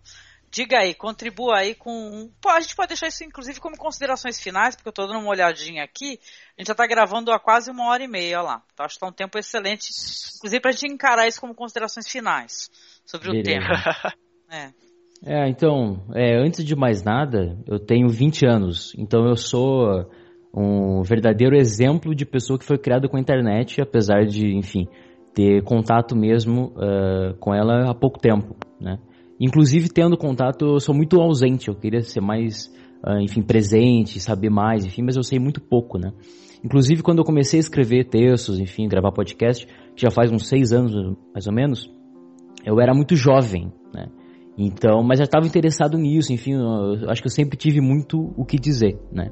Diga aí, contribua aí com. Pô, a gente pode deixar isso inclusive como considerações finais, porque eu tô dando uma olhadinha aqui. A gente já tá gravando há quase uma hora e meia, olha lá. Então acho que tá um tempo excelente, inclusive pra gente encarar isso como considerações finais sobre Beleza. o tema. é. É, então, é, antes de mais nada, eu tenho 20 anos, então eu sou um verdadeiro exemplo de pessoa que foi criada com a internet, apesar de, enfim, ter contato mesmo uh, com ela há pouco tempo, né? Inclusive, tendo contato, eu sou muito ausente. Eu queria ser mais, uh, enfim, presente, saber mais, enfim, mas eu sei muito pouco, né? Inclusive, quando eu comecei a escrever textos, enfim, gravar podcast, que já faz uns seis anos, mais ou menos, eu era muito jovem, né? Então, mas já estava interessado nisso, enfim, eu acho que eu sempre tive muito o que dizer, né?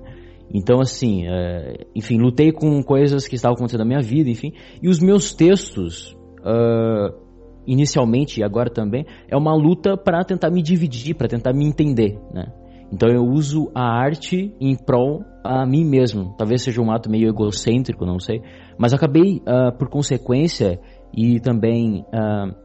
Então, assim, uh, enfim, lutei com coisas que estavam acontecendo na minha vida, enfim, e os meus textos, uh, inicialmente e agora também, é uma luta para tentar me dividir, para tentar me entender, né? Então eu uso a arte em prol a mim mesmo. Talvez seja um ato meio egocêntrico, não sei. Mas acabei, uh, por consequência, e também uh,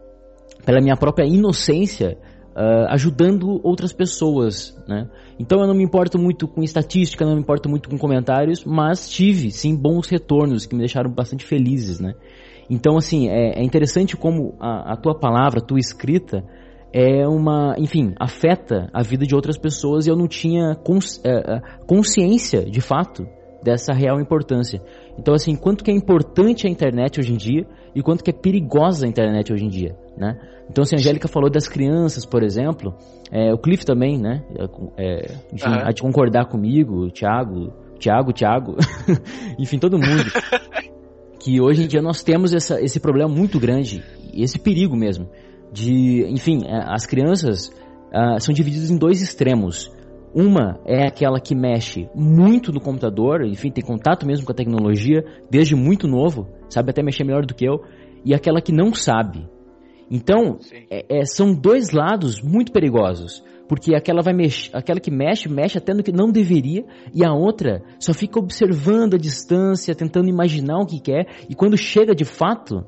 pela minha própria inocência, uh, ajudando outras pessoas, né? Então eu não me importo muito com estatística, não me importo muito com comentários, mas tive, sim, bons retornos que me deixaram bastante felizes, né? Então, assim, é, é interessante como a, a, tua palavra, a tua escrita, é uma, enfim, afeta a vida de outras pessoas e eu não tinha cons, é, é, consciência, de fato, dessa real importância. Então, assim, quanto que é importante a internet hoje em dia e quanto que é perigosa a internet hoje em dia, né? Então, assim, a Angélica falou das crianças, por exemplo, é, o Cliff também, né? É, enfim, uhum. há de concordar comigo, o Thiago, Thiago, Thiago, enfim, todo mundo. que hoje em dia nós temos essa, esse problema muito grande, esse perigo mesmo, de, enfim, é, as crianças uh, são divididas em dois extremos. Uma é aquela que mexe muito no computador, enfim, tem contato mesmo com a tecnologia desde muito novo, sabe até mexer melhor do que eu, e aquela que não sabe. Então, é, é, são dois lados muito perigosos. Porque aquela vai mexer, aquela que mexe, mexe até no que não deveria, e a outra só fica observando a distância, tentando imaginar o que quer, e quando chega de fato,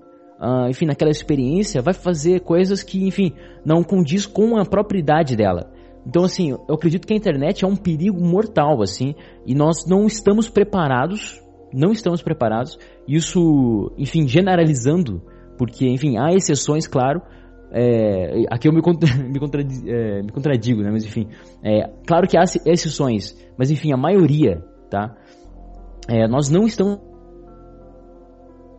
uh, enfim, naquela experiência, vai fazer coisas que, enfim, não condiz com a propriedade dela. Então, assim, eu acredito que a internet é um perigo mortal, assim, e nós não estamos preparados, não estamos preparados, isso, enfim, generalizando, porque, enfim, há exceções, claro, é, aqui eu me, contra, me, contradigo, é, me contradigo, né? Mas enfim, é, claro que há exceções, mas enfim, a maioria, tá? É, nós não estamos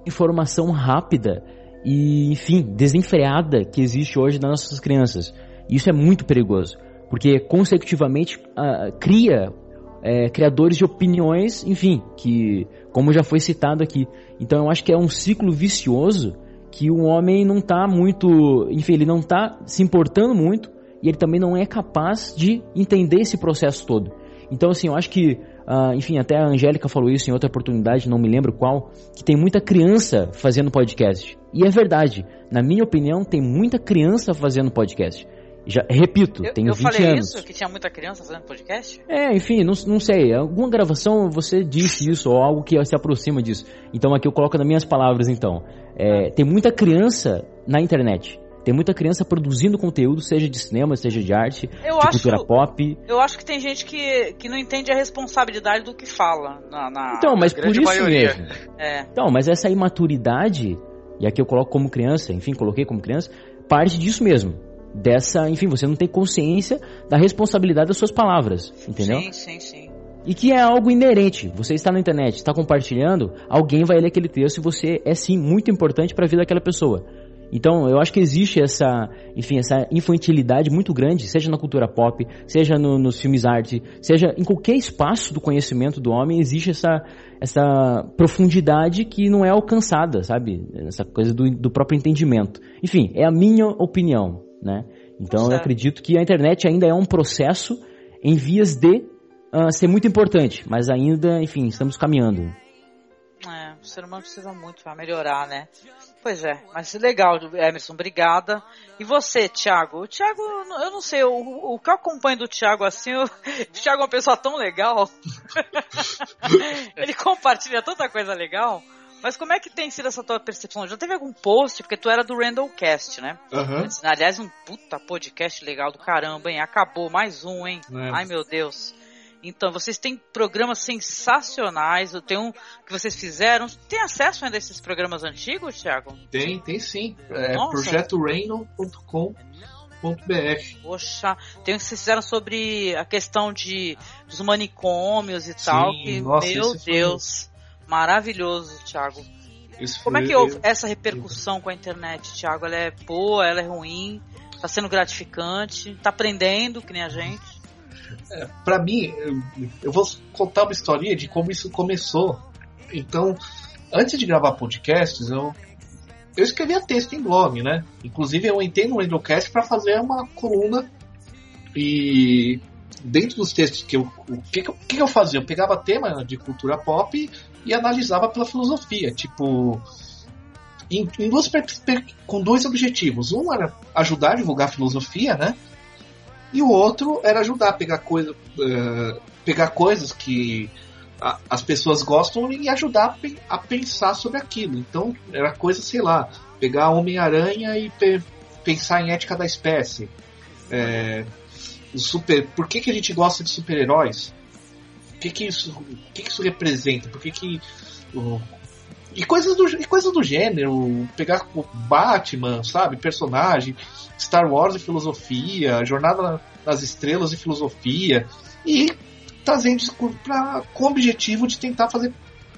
informação rápida e, enfim, desenfreada que existe hoje nas nossas crianças. Isso é muito perigoso, porque consecutivamente uh, cria é, criadores de opiniões, enfim, que, como já foi citado aqui. Então eu acho que é um ciclo vicioso que o homem não está muito, enfim, ele não está se importando muito e ele também não é capaz de entender esse processo todo. Então, assim, eu acho que, uh, enfim, até a Angélica falou isso em outra oportunidade, não me lembro qual, que tem muita criança fazendo podcast. E é verdade, na minha opinião, tem muita criança fazendo podcast. Já, repito, eu, tenho eu 20 anos. Eu falei isso, que tinha muita criança fazendo podcast? É, enfim, não, não sei. Alguma gravação você disse isso, ou algo que se aproxima disso. Então aqui eu coloco nas minhas palavras, então. É, tem muita criança na internet. Tem muita criança produzindo conteúdo, seja de cinema, seja de arte, eu de acho, cultura pop. Eu acho que tem gente que, que não entende a responsabilidade do que fala. Na, na então, mas por isso maioria. mesmo. É. Então, mas essa imaturidade, e aqui eu coloco como criança, enfim, coloquei como criança, parte disso mesmo dessa, enfim, você não tem consciência da responsabilidade das suas palavras, entendeu? Sim, sim, sim. e que é algo inerente. Você está na internet, está compartilhando, alguém vai ler aquele texto e você é sim muito importante para a vida daquela pessoa. Então, eu acho que existe essa, enfim, essa infantilidade muito grande, seja na cultura pop, seja no, nos filmes arte, seja em qualquer espaço do conhecimento do homem, existe essa, essa profundidade que não é alcançada, sabe? Essa coisa do, do próprio entendimento. Enfim, é a minha opinião, né? Então, eu acredito que a internet ainda é um processo em vias de uh, ser muito importante, mas ainda, enfim, estamos caminhando. É, o ser humano precisa muito para melhorar, né? Pois é, mas legal, Emerson, obrigada. E você, Thiago? O Thiago, eu não sei, o, o que eu acompanho do Thiago assim, o Thiago é uma pessoa tão legal. Ele compartilha tanta coisa legal. Mas como é que tem sido essa tua percepção? Já teve algum post? Porque tu era do Randallcast, né? Uhum. Aliás, um puta podcast legal do caramba, hein? Acabou mais um, hein? É. Ai, meu Deus. Então, vocês têm programas sensacionais. Tem um que vocês fizeram. Tem acesso ainda a esses programas antigos, Thiago? Tem, tem sim. É projetoreino.com Poxa, tem um que vocês fizeram sobre a questão de dos manicômios e Sim, tal. Que, nossa, meu Deus. Maravilhoso, Thiago. Isso Como é que houve essa repercussão com a internet, Thiago? Ela é boa, ela é ruim? Tá sendo gratificante? Tá aprendendo, que nem a gente? É, para mim, eu, vou contar uma historinha de como isso começou. Então, antes de gravar podcasts, eu eu escrevia texto em blog, né? Inclusive eu entrei no Randallcast para fazer uma coluna e dentro dos textos que eu o que, que eu fazia eu pegava tema de cultura pop e analisava pela filosofia tipo em, em duas com dois objetivos um era ajudar a divulgar a filosofia né e o outro era ajudar a pegar coisa, uh, pegar coisas que a, as pessoas gostam e ajudar a, a, pensar sobre aquilo. Então era coisa, sei lá, pegar Homem-Aranha e pe, pensar em ética da espécie. É, super, por que, que a gente gosta de super-heróis? O que, que, isso, o que, que isso representa? Por que, que uh, e coisas do, e coisas do gênero, pegar o Batman, sabe, personagem, Star Wars e filosofia, Jornada nas Estrelas e filosofia, e trazendo isso pra, com o objetivo de tentar fazer,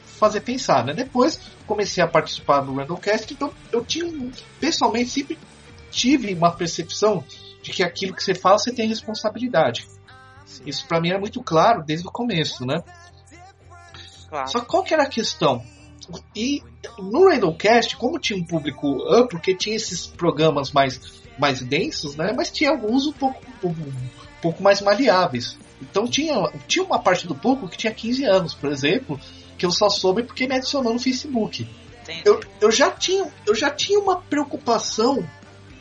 fazer pensar. Né? Depois comecei a participar do Randallcast, então eu tinha, pessoalmente, sempre tive uma percepção de que aquilo que você fala você tem responsabilidade. Isso para mim era muito claro desde o começo, né? Claro. Só qual que era a questão? E no Randallcast, como tinha um público amplo, porque tinha esses programas mais mais densos, né? Mas tinha alguns um pouco, um, um pouco mais maleáveis. Então tinha, tinha uma parte do público que tinha 15 anos, por exemplo, que eu só soube porque me adicionou no Facebook. Eu, eu, já tinha, eu já tinha uma preocupação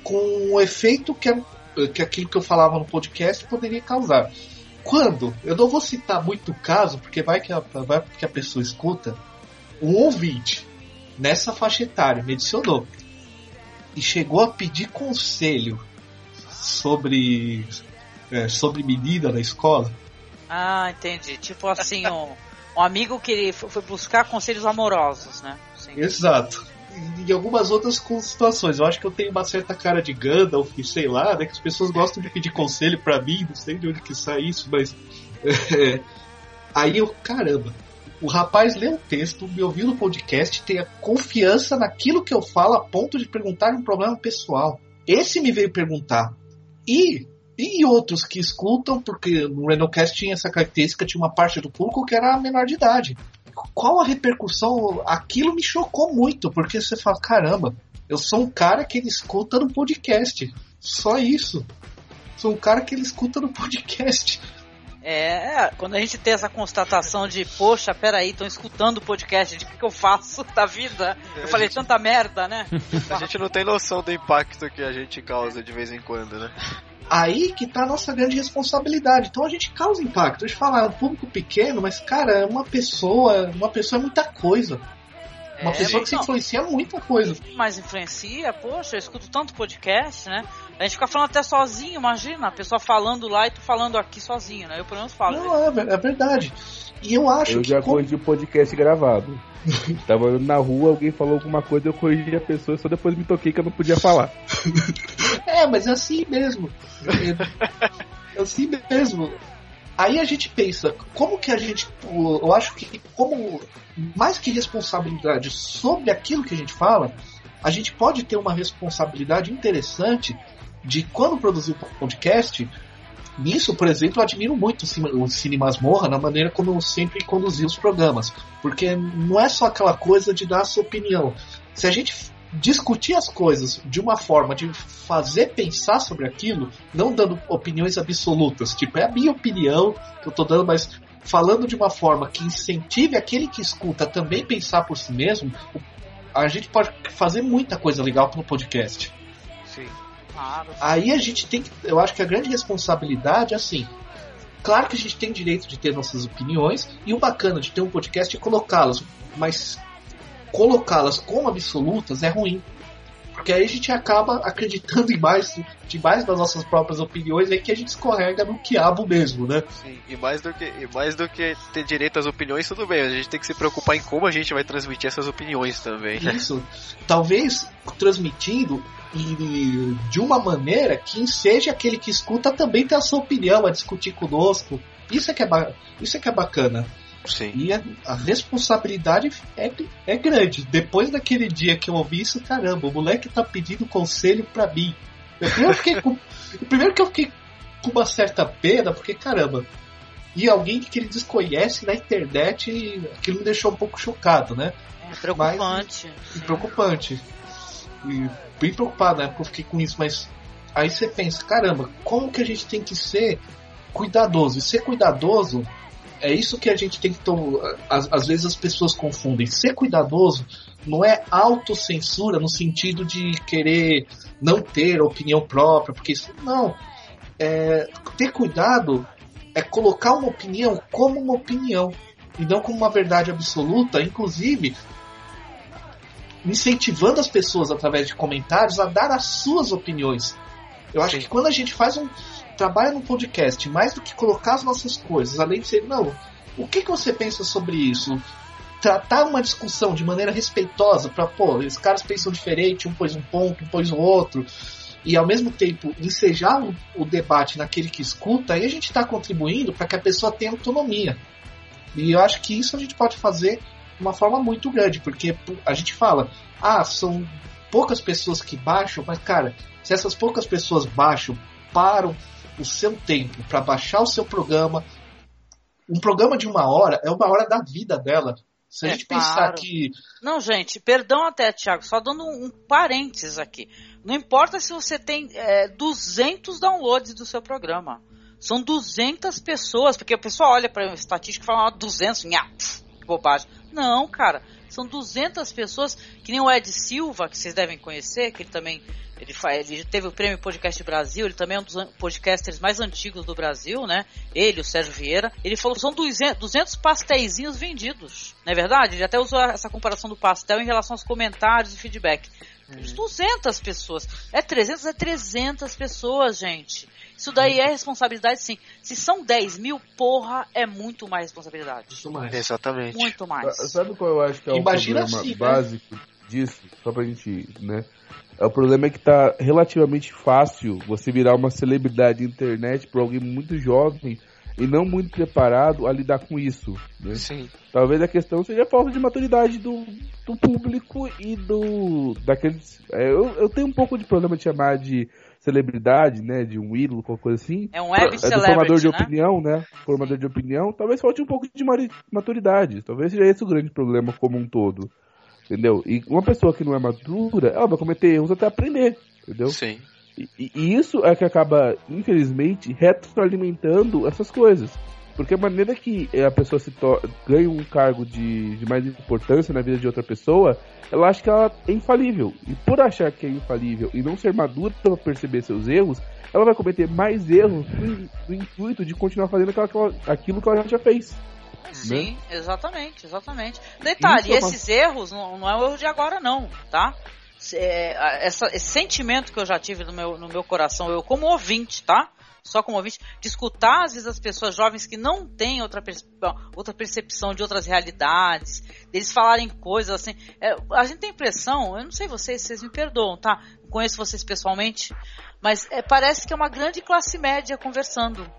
com o efeito que, que aquilo que eu falava no podcast poderia causar. Quando, eu não vou citar muito o caso, porque vai que a, vai que a pessoa escuta, um ouvinte nessa faixa etária me adicionou e chegou a pedir conselho sobre é, sobre menina na escola. Ah, entendi. Tipo assim, um, um amigo que foi buscar conselhos amorosos, né? Sim. Exato. E, algumas outras situações. Eu acho que eu tenho uma certa cara de Gandalf, sei lá, né? Que as pessoas gostam de pedir conselho para mim, não sei de onde que sai isso, mas. É, aí eu, caramba, o rapaz lê o texto, me ouviu no podcast, tem a confiança naquilo que eu falo a ponto de perguntar um problema pessoal. Esse me veio perguntar. E, e outros que escutam, porque no Renocast tinha essa característica, tinha uma parte do público que era menor de idade. Qual a repercussão? Aquilo me chocou muito, porque você fala, caramba, eu sou um cara que ele escuta no podcast. Só isso. Sou um cara que ele escuta no podcast. É, quando a gente tem essa constatação de, poxa, peraí, estão escutando o podcast, de que, que eu faço da vida? Eu falei gente... tanta merda, né? a gente não tem noção do impacto que a gente causa de vez em quando, né? Aí que tá a nossa grande responsabilidade. Então a gente causa impacto. A gente fala, é um público pequeno, mas, cara, é uma pessoa, uma pessoa é muita coisa. Uma é, pessoa que se influencia muita coisa. Mas influencia, poxa, eu escuto tanto podcast, né? A gente fica falando até sozinho, imagina, a pessoa falando lá e tu falando aqui sozinho, né? Eu pelo menos falo. Não, é, é verdade. E eu acho eu que. Eu já corrigi o podcast gravado. Tava andando na rua, alguém falou alguma coisa, eu corrigi a pessoa, só depois me toquei que eu não podia falar. é, mas é assim mesmo. É, assim mesmo. Aí a gente pensa, como que a gente. Eu acho que, como mais que responsabilidade sobre aquilo que a gente fala, a gente pode ter uma responsabilidade interessante de quando produzir o podcast. Nisso, por exemplo, eu admiro muito o Cine Masmorra na maneira como eu sempre conduzi os programas. Porque não é só aquela coisa de dar a sua opinião. Se a gente discutir as coisas de uma forma de fazer pensar sobre aquilo, não dando opiniões absolutas, tipo, é a minha opinião que eu tô dando, mas falando de uma forma que incentive aquele que escuta a também pensar por si mesmo, a gente pode fazer muita coisa legal no podcast. Sim. Aí a gente tem que. Eu acho que a grande responsabilidade é assim. Claro que a gente tem direito de ter nossas opiniões, e o bacana de ter um podcast é colocá-las, mas colocá-las como absolutas é ruim. Porque aí a gente acaba acreditando em mais, demais das nossas próprias opiniões e que a gente escorrega no quiabo mesmo, né? Sim, e mais do que, e mais do que ter direito às opiniões, tudo bem, a gente tem que se preocupar em como a gente vai transmitir essas opiniões também. Né? Isso. Talvez transmitindo e de uma maneira que seja aquele que escuta também ter a sua opinião, a discutir conosco. Isso é que é, isso é, que é bacana. Sim. E a, a, responsabilidade é, é grande. Depois daquele dia que eu ouvi isso, caramba, o moleque tá pedindo conselho pra mim. Eu primeiro, fiquei com, primeiro que eu fiquei com uma certa pena, porque caramba, e alguém que ele desconhece na internet, aquilo me deixou um pouco chocado, né? É preocupante. Mas, preocupante. Bem preocupado, né? Porque eu fiquei com isso, mas aí você pensa, caramba, como que a gente tem que ser cuidadoso? E ser cuidadoso é isso que a gente tem que tomar. Às, às vezes as pessoas confundem. Ser cuidadoso não é autocensura no sentido de querer não ter opinião própria, porque isso. Não. É, ter cuidado é colocar uma opinião como uma opinião e não como uma verdade absoluta, inclusive incentivando as pessoas através de comentários a dar as suas opiniões. Eu acho Sim. que quando a gente faz um, trabalha no podcast, mais do que colocar as nossas coisas, além de ser, não, o que, que você pensa sobre isso? Tratar uma discussão de maneira respeitosa para, pô, os caras pensam diferente, um pôs um ponto, um pôs o outro, e ao mesmo tempo ensejar o, o debate naquele que escuta, aí a gente está contribuindo para que a pessoa tenha autonomia. E eu acho que isso a gente pode fazer uma forma muito grande, porque a gente fala, ah, são poucas pessoas que baixam, mas cara, se essas poucas pessoas baixam, param o seu tempo para baixar o seu programa. Um programa de uma hora é uma hora da vida dela. Se a é gente claro. pensar que. Não, gente, perdão até, Thiago, só dando um, um parênteses aqui. Não importa se você tem é, 200 downloads do seu programa. São 200 pessoas, porque o pessoal olha para a estatística e fala, ah, 200, nha, que bobagem. Não, cara, são 200 pessoas, que nem o Ed Silva, que vocês devem conhecer, que ele também ele, faz, ele teve o prêmio Podcast Brasil, ele também é um dos podcasters mais antigos do Brasil, né? Ele, o Sérgio Vieira. Ele falou que são 200, 200 pastéisinhos vendidos. Não é verdade? Ele até usou essa comparação do pastel em relação aos comentários e feedback. Hum. 200 pessoas. É 300, é 300 pessoas, gente. Isso daí é responsabilidade, sim. Se são 10 mil, porra, é muito mais responsabilidade. Muito mais. Exatamente. Muito mais. Sabe qual eu acho que é Imagina o problema assim, né? Disso? Só pra gente, né? O problema é que tá relativamente fácil você virar uma celebridade internet para alguém muito jovem e não muito preparado a lidar com isso. Né? Sim. Talvez a questão seja a falta de maturidade do, do público e do daqueles. É, eu, eu tenho um pouco de problema de chamar de celebridade, né, de um ídolo, qualquer coisa assim. É um web é, formador de né? opinião, né? Formador de opinião, talvez falte um pouco de maturidade. Talvez seja esse o grande problema como um todo. Entendeu? E uma pessoa que não é madura, ela vai cometer erros até aprender. Entendeu? Sim. E, e isso é que acaba, infelizmente, retroalimentando essas coisas. Porque a maneira que a pessoa se ganha um cargo de, de, mais importância na vida de outra pessoa, ela acha que ela é infalível. E por achar que é infalível e não ser madura para perceber seus erros, ela vai cometer mais erros no, intuito de continuar fazendo aquilo, aquilo que ela já fez. Sim, né? exatamente, exatamente. Detalhe, Isso, esses erros não, não é o erro de agora não, tá? É, essa, esse sentimento que eu já tive no meu, no meu coração, eu como ouvinte, tá? Só como ouvinte, de escutar às vezes as pessoas jovens que não têm outra, outra percepção de outras realidades, deles falarem coisas assim. É, a gente tem a impressão, eu não sei vocês, vocês me perdoam, tá? Não conheço vocês pessoalmente, mas é, parece que é uma grande classe média conversando,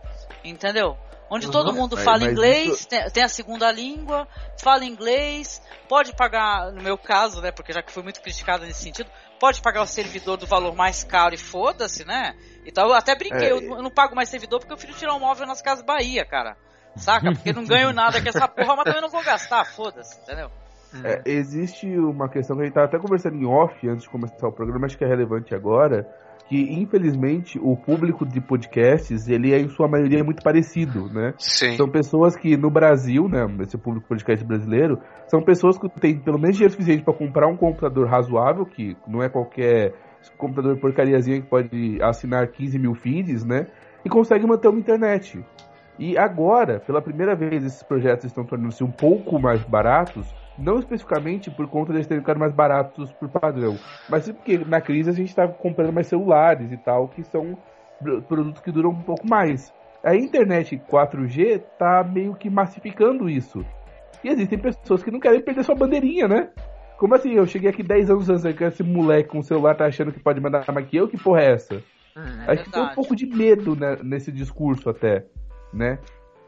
entendeu? Onde uhum. todo mundo fala inglês, isso... tem, tem, a segunda língua, fala inglês, pode pagar, no meu caso, né, porque já que fui muito criticado nesse sentido, pode pagar o servidor do valor mais caro e foda-se, né? Então eu até brinquei, é, eu, eu, não pago mais servidor porque eu prefiro tirar um móvel nas casas Bahia, cara. Saca? Porque não ganho nada com essa porra, mas também não vou gastar, foda-se, entendeu? É, existe uma questão que a gente estava até conversando em off antes de começar o programa, acho que é relevante agora, que infelizmente o público de podcasts, ele é em sua maioria muito parecido, né? Sim. São pessoas que no Brasil, né, esse público podcast brasileiro, são pessoas que têm pelo menos dinheiro suficiente para comprar um computador razoável, que não é qualquer computador porcariazinha que pode assinar 15 mil feeds, né? E consegue manter uma internet. E agora, pela primeira vez, esses projetos estão tornando-se um pouco mais baratos, não especificamente por conta de eles terem ficado mais baratos por padrão, mas sim porque na crise a gente está comprando mais celulares e tal, que são produtos que duram um pouco mais. A internet 4G está meio que massificando isso. E existem pessoas que não querem perder sua bandeirinha, né? Como assim? Eu cheguei aqui 10 anos antes, que esse moleque com o celular tá achando que pode mandar mais que eu? Que porra é essa? Hum, é Acho que tem um pouco de medo né, nesse discurso até, né?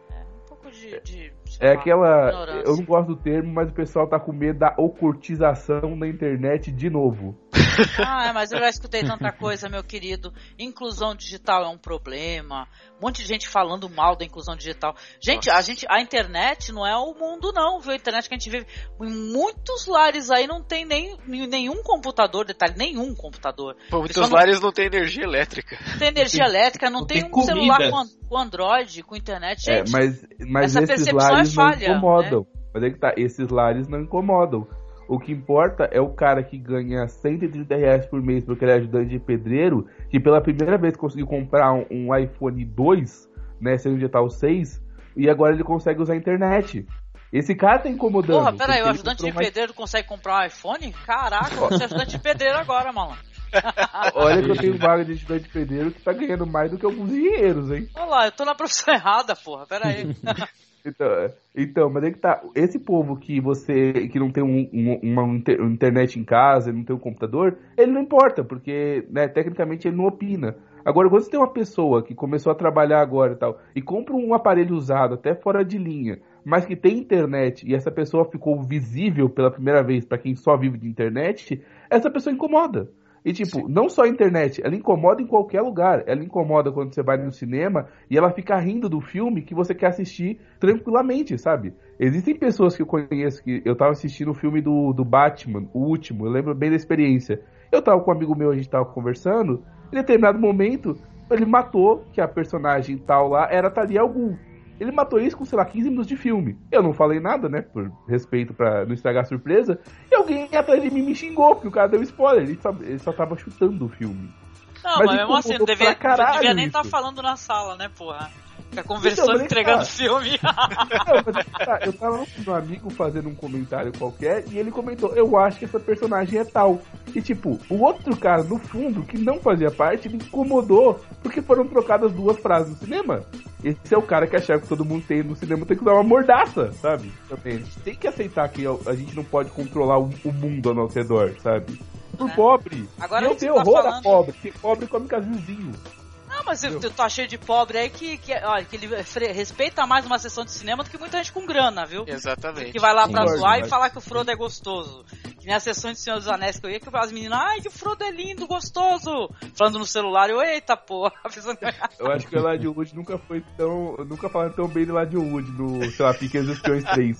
É, um pouco de, de é aquela. Eu não gosto do termo, mas o pessoal tá com medo da ocultização na internet de novo. Ah, mas eu já escutei tanta coisa, meu querido. Inclusão digital é um problema. Um monte de gente falando mal da inclusão digital. Gente, a gente, a internet não é o mundo, não, viu? A internet que a gente vive. Em muitos lares aí não tem nem, nenhum computador, detalhe, nenhum computador. Pô, muitos lares não, não tem energia elétrica. Não tem energia elétrica, não, não tem, tem, um celular com, com, Android, com internet. É, gente, é, mas, mas esses lares é falha, não incomodam. Né? Mas é que tá, esses lares não incomodam. O que importa é o cara que ganha 130 reais por mês porque ele é ajudante de pedreiro, que pela primeira vez conseguiu comprar um, um iPhone 2, né, sem o o 6, e agora ele consegue usar a internet. Esse cara tá incomodando. Porra, peraí, o ajudante de mais... pedreiro consegue comprar um iPhone? Caraca, você é ajudante de pedreiro agora, mano. Olha que eu tenho vaga de ajudante de pedreiro que tá ganhando mais do que alguns engenheiros, hein? Olha lá, eu tô na profissão errada, porra, peraí. Então, então, mas é que tá. Esse povo que você que não tem um, um, uma internet em casa, não tem um computador, ele não importa, porque né, tecnicamente ele não opina. Agora, quando você tem uma pessoa que começou a trabalhar agora e tal, e compra um aparelho usado, até fora de linha, mas que tem internet, e essa pessoa ficou visível pela primeira vez para quem só vive de internet, essa pessoa incomoda. E, tipo, Sim. não só a internet, ela incomoda em qualquer lugar. Ela incomoda quando você vai no cinema e ela fica rindo do filme que você quer assistir tranquilamente, sabe? Existem pessoas que eu conheço que eu tava assistindo o filme do, do Batman, o último, eu lembro bem da experiência. Eu tava com um amigo meu, a gente tava conversando, em determinado momento, ele matou que a personagem tal lá era Talia Algum. Ele matou isso com, sei lá, 15 minutos de filme. Eu não falei nada, né? Por respeito para não estragar a surpresa. E alguém atrás de mim me xingou, porque o cara deu spoiler. Ele só, ele só tava chutando o filme. Não, mas, mas mesmo assim, não devia, devia nem estar tá falando na sala, né, porra? Fica conversando, então, entregando tá. filme. Não, tá, eu tava com um amigo fazendo um comentário qualquer e ele comentou: Eu acho que essa personagem é tal. E tipo, o outro cara no fundo, que não fazia parte, me incomodou porque foram trocadas duas frases no cinema. Esse é o cara que achava que todo mundo tem no cinema tem que dar uma mordaça, sabe? Também. Tem que aceitar que a gente não pode controlar o mundo ao nosso redor, sabe? Por é. pobre. Agora eu tenho tá horror falando... a pobre, porque pobre come casinhozinho. Mas eu, eu tô cheio de pobre aí que, que, olha, que ele respeita mais uma sessão de cinema do que muita gente com grana, viu? Exatamente. Que vai lá pra Sim, zoar mas... e falar que o Frodo é gostoso. Que nem a sessão de Senhor dos Anéis que eu ia, que as meninas, ai, que o Frodo é lindo, gostoso. Falando no celular, eu, eita porra. eu acho que o Elijah Wood nunca foi tão. Nunca falaram tão bem do Elijah Wood no, sei lá, Pequenos Espiões 3.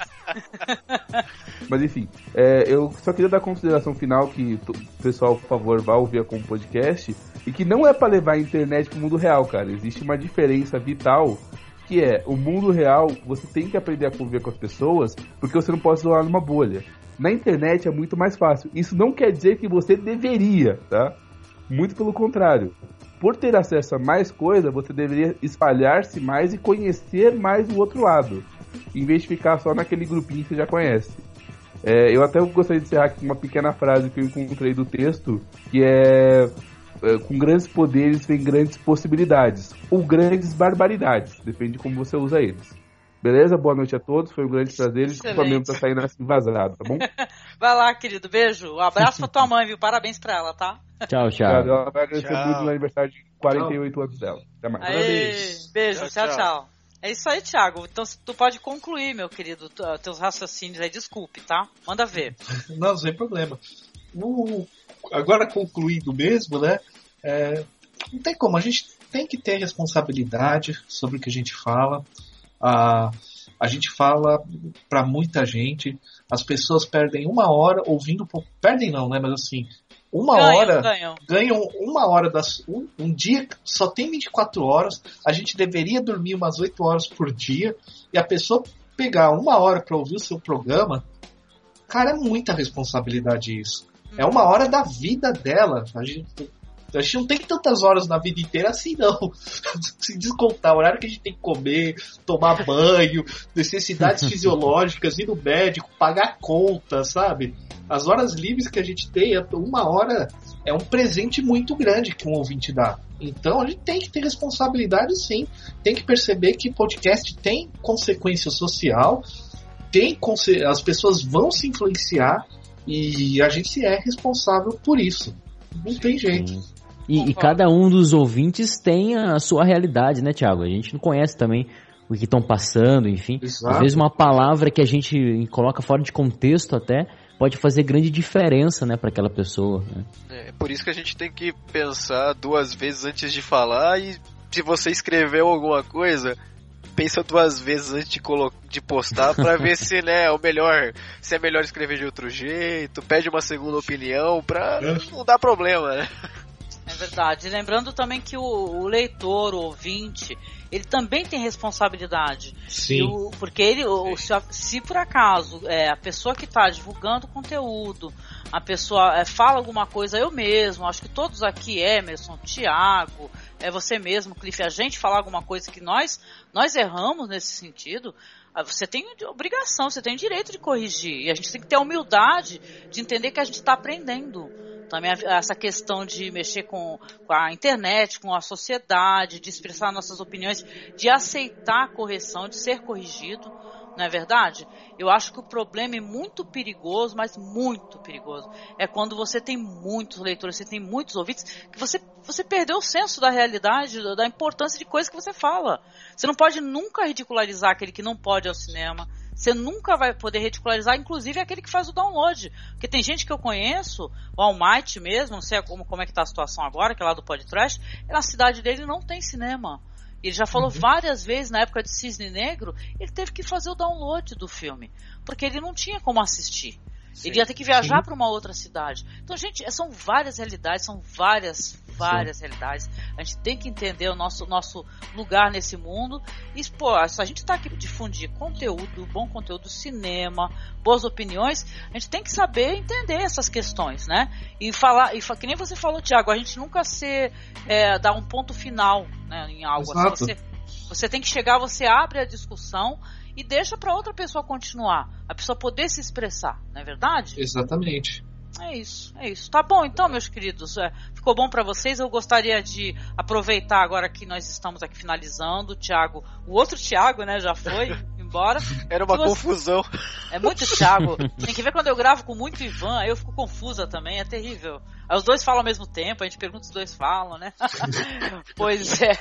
mas enfim, é, eu só queria dar consideração final que o pessoal, por favor, vá ouvir com o podcast e que não é para levar a internet pro mundo real, cara. Existe uma diferença vital que é o mundo real, você tem que aprender a conviver com as pessoas, porque você não pode isolar numa bolha. Na internet é muito mais fácil. Isso não quer dizer que você deveria, tá? Muito pelo contrário. Por ter acesso a mais coisa, você deveria espalhar-se mais e conhecer mais o outro lado, em vez de ficar só naquele grupinho que você já conhece. É, eu até gostaria de encerrar aqui uma pequena frase que eu encontrei do texto, que é, com grandes poderes vem grandes possibilidades ou grandes barbaridades, depende de como você usa eles. Beleza? Boa noite a todos, foi um grande prazer. Desculpa mesmo tá saindo assim vazado, tá bom? Vai lá, querido, beijo. Um abraço pra tua mãe, viu? Parabéns pra ela, tá? Tchau, tchau. Ela vai agradecer tchau. muito no aniversário de 48 tchau. anos dela. Até mais. Aê, beijo, tchau, tchau. tchau. É isso aí, Thiago. Então tu pode concluir, meu querido, teus raciocínios aí. Desculpe, tá? Manda ver. Não, sem problema. Agora concluindo mesmo, né? É, não tem como, a gente tem que ter responsabilidade sobre o que a gente fala. A, a gente fala para muita gente. As pessoas perdem uma hora ouvindo. Perdem não, né? Mas assim, uma ganham, hora. Ganham. ganham. uma hora das. Um, um, dia só tem 24 horas. A gente deveria dormir umas 8 horas por dia. E a pessoa pegar uma hora para ouvir o seu programa. Cara, é muita responsabilidade isso. É uma hora da vida dela. A gente, a gente não tem tantas horas na vida inteira assim, não. Se descontar o horário que a gente tem que comer, tomar banho, necessidades fisiológicas, ir no médico, pagar conta, sabe? As horas livres que a gente tem, é uma hora é um presente muito grande que um ouvinte dá. Então a gente tem que ter responsabilidade sim. Tem que perceber que podcast tem consequência social, tem as pessoas vão se influenciar e a gente é responsável por isso. Não tem jeito. E, e, cada um dos ouvintes tem a sua realidade, né, Tiago? A gente não conhece também o que estão passando, enfim. Exato. Às vezes uma palavra que a gente coloca fora de contexto até pode fazer grande diferença, né, para aquela pessoa. Né? É por isso que a gente tem que pensar duas vezes antes de falar e se você escreveu alguma coisa, pensa duas vezes antes de, de postar para ver se né, é o melhor, se é melhor escrever de outro jeito, pede uma segunda opinião pra não dar problema, né? É verdade. Lembrando também que o, o, leitor, o ouvinte, ele também tem responsabilidade. Sim. O, porque ele, o, se, se, por acaso é, a pessoa que está divulgando conteúdo, a pessoa é, fala alguma coisa, eu mesmo, acho que todos aqui, Emerson, Tiago, é você mesmo, Cliff, a gente falar alguma coisa que nós, nós erramos nesse sentido, ah, você tem obrigação, você tem direito de corrigir. E a gente tem que ter a humildade de entender que a gente está aprendendo. Também essa questão de mexer com, com, a internet, com a sociedade, de expressar nossas opiniões, de aceitar a correção, de ser corrigido, não é verdade? Eu acho que o problema é muito perigoso, mas muito perigoso. É quando você tem muitos leitores, você tem muitos ouvintes, que você, você perdeu o senso da realidade, da importância de coisas que você fala. Você não pode nunca ridicularizar aquele que não pode ao cinema. Você nunca vai poder ridicularizar, inclusive aquele que faz o download. Porque tem gente que eu conheço, o Almighty mesmo, não sei como, como é que tá a situação agora, que é lá do podcast, na cidade dele não tem cinema. Ele já falou uhum. várias vezes na época de Cisne Negro, ele teve que fazer o download do filme, porque ele não tinha como assistir. Sim, ele ia ter que viajar para uma outra cidade. Então, gente, são várias realidades, são várias, várias sim. realidades. A gente tem que entender o nosso, nosso lugar nesse mundo. E, pô, se a gente está aqui difundir conteúdo, bom conteúdo, cinema, boas opiniões, a gente tem que saber entender essas questões, né? E falar, e que nem você falou, Tiago, a gente nunca ser, é, dar um ponto final né, em algo. Assim. Você, você tem que chegar, você abre a discussão e deixa para outra pessoa continuar, a pessoa poder se expressar, não é verdade? Exatamente. É isso, é isso. Tá bom, então, meus queridos. É, ficou bom para vocês. Eu gostaria de aproveitar agora que nós estamos aqui finalizando. O Thiago, o outro Thiago, né, já foi embora. Era uma você... confusão. É muito Thiago. Tem que ver quando eu gravo com muito Ivan, aí eu fico confusa também, é terrível. Aí os dois falam ao mesmo tempo, a gente pergunta se os dois falam, né? pois é.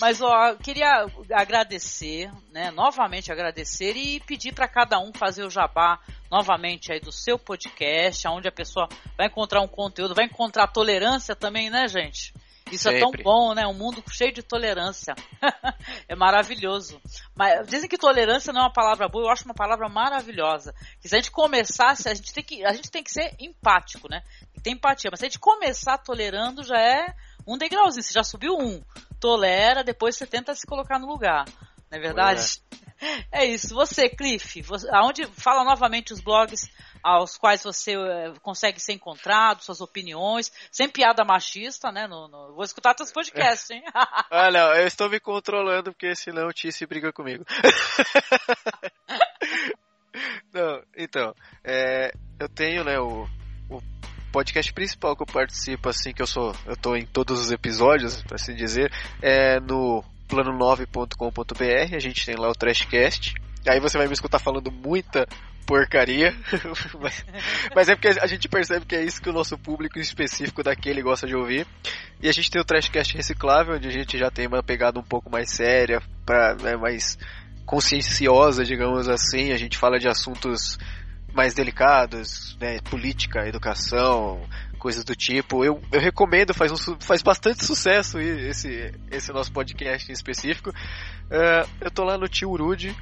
Mas ó, queria agradecer, né? Novamente agradecer e pedir para cada um fazer o jabá novamente aí do seu podcast, onde a pessoa vai encontrar um conteúdo, vai encontrar tolerância também, né, gente? Isso Sempre. é tão bom, né? Um mundo cheio de tolerância. é maravilhoso. Mas dizem que tolerância não é uma palavra boa, eu acho uma palavra maravilhosa. Que se a gente começasse, a gente tem que, a gente tem que ser empático, né? Tem empatia. Mas se a gente começar tolerando, já é um degrauzinho. Você já subiu um. Tolera, depois você tenta se colocar no lugar. Não é verdade? É. é isso. Você, Cliff, você, aonde fala novamente os blogs aos quais você eh, consegue ser encontrado, suas opiniões, sem piada machista, né? No, no... Vou escutar teus podcasts, hein? ah, eu estou me controlando porque senão o Tice briga comigo. não, então, é, eu tenho, né, o, o podcast principal que eu participo, assim, que eu sou, eu tô em todos os episódios, para assim dizer, é no plano9.com.br, a gente tem lá o Trashcast, aí você vai me escutar falando muita porcaria. mas, mas, é porque a gente percebe que é isso que o nosso público específico daquele gosta de ouvir. E a gente tem o Trashcast Reciclável, onde a gente já tem uma pegada um pouco mais séria, pra, né, mais conscienciosa, digamos assim. A gente fala de assuntos mais delicados, né, política, educação, coisas do tipo. Eu, eu recomendo, faz, um, faz bastante sucesso esse, esse nosso podcast em específico. Uh, eu tô lá no Tio Urude,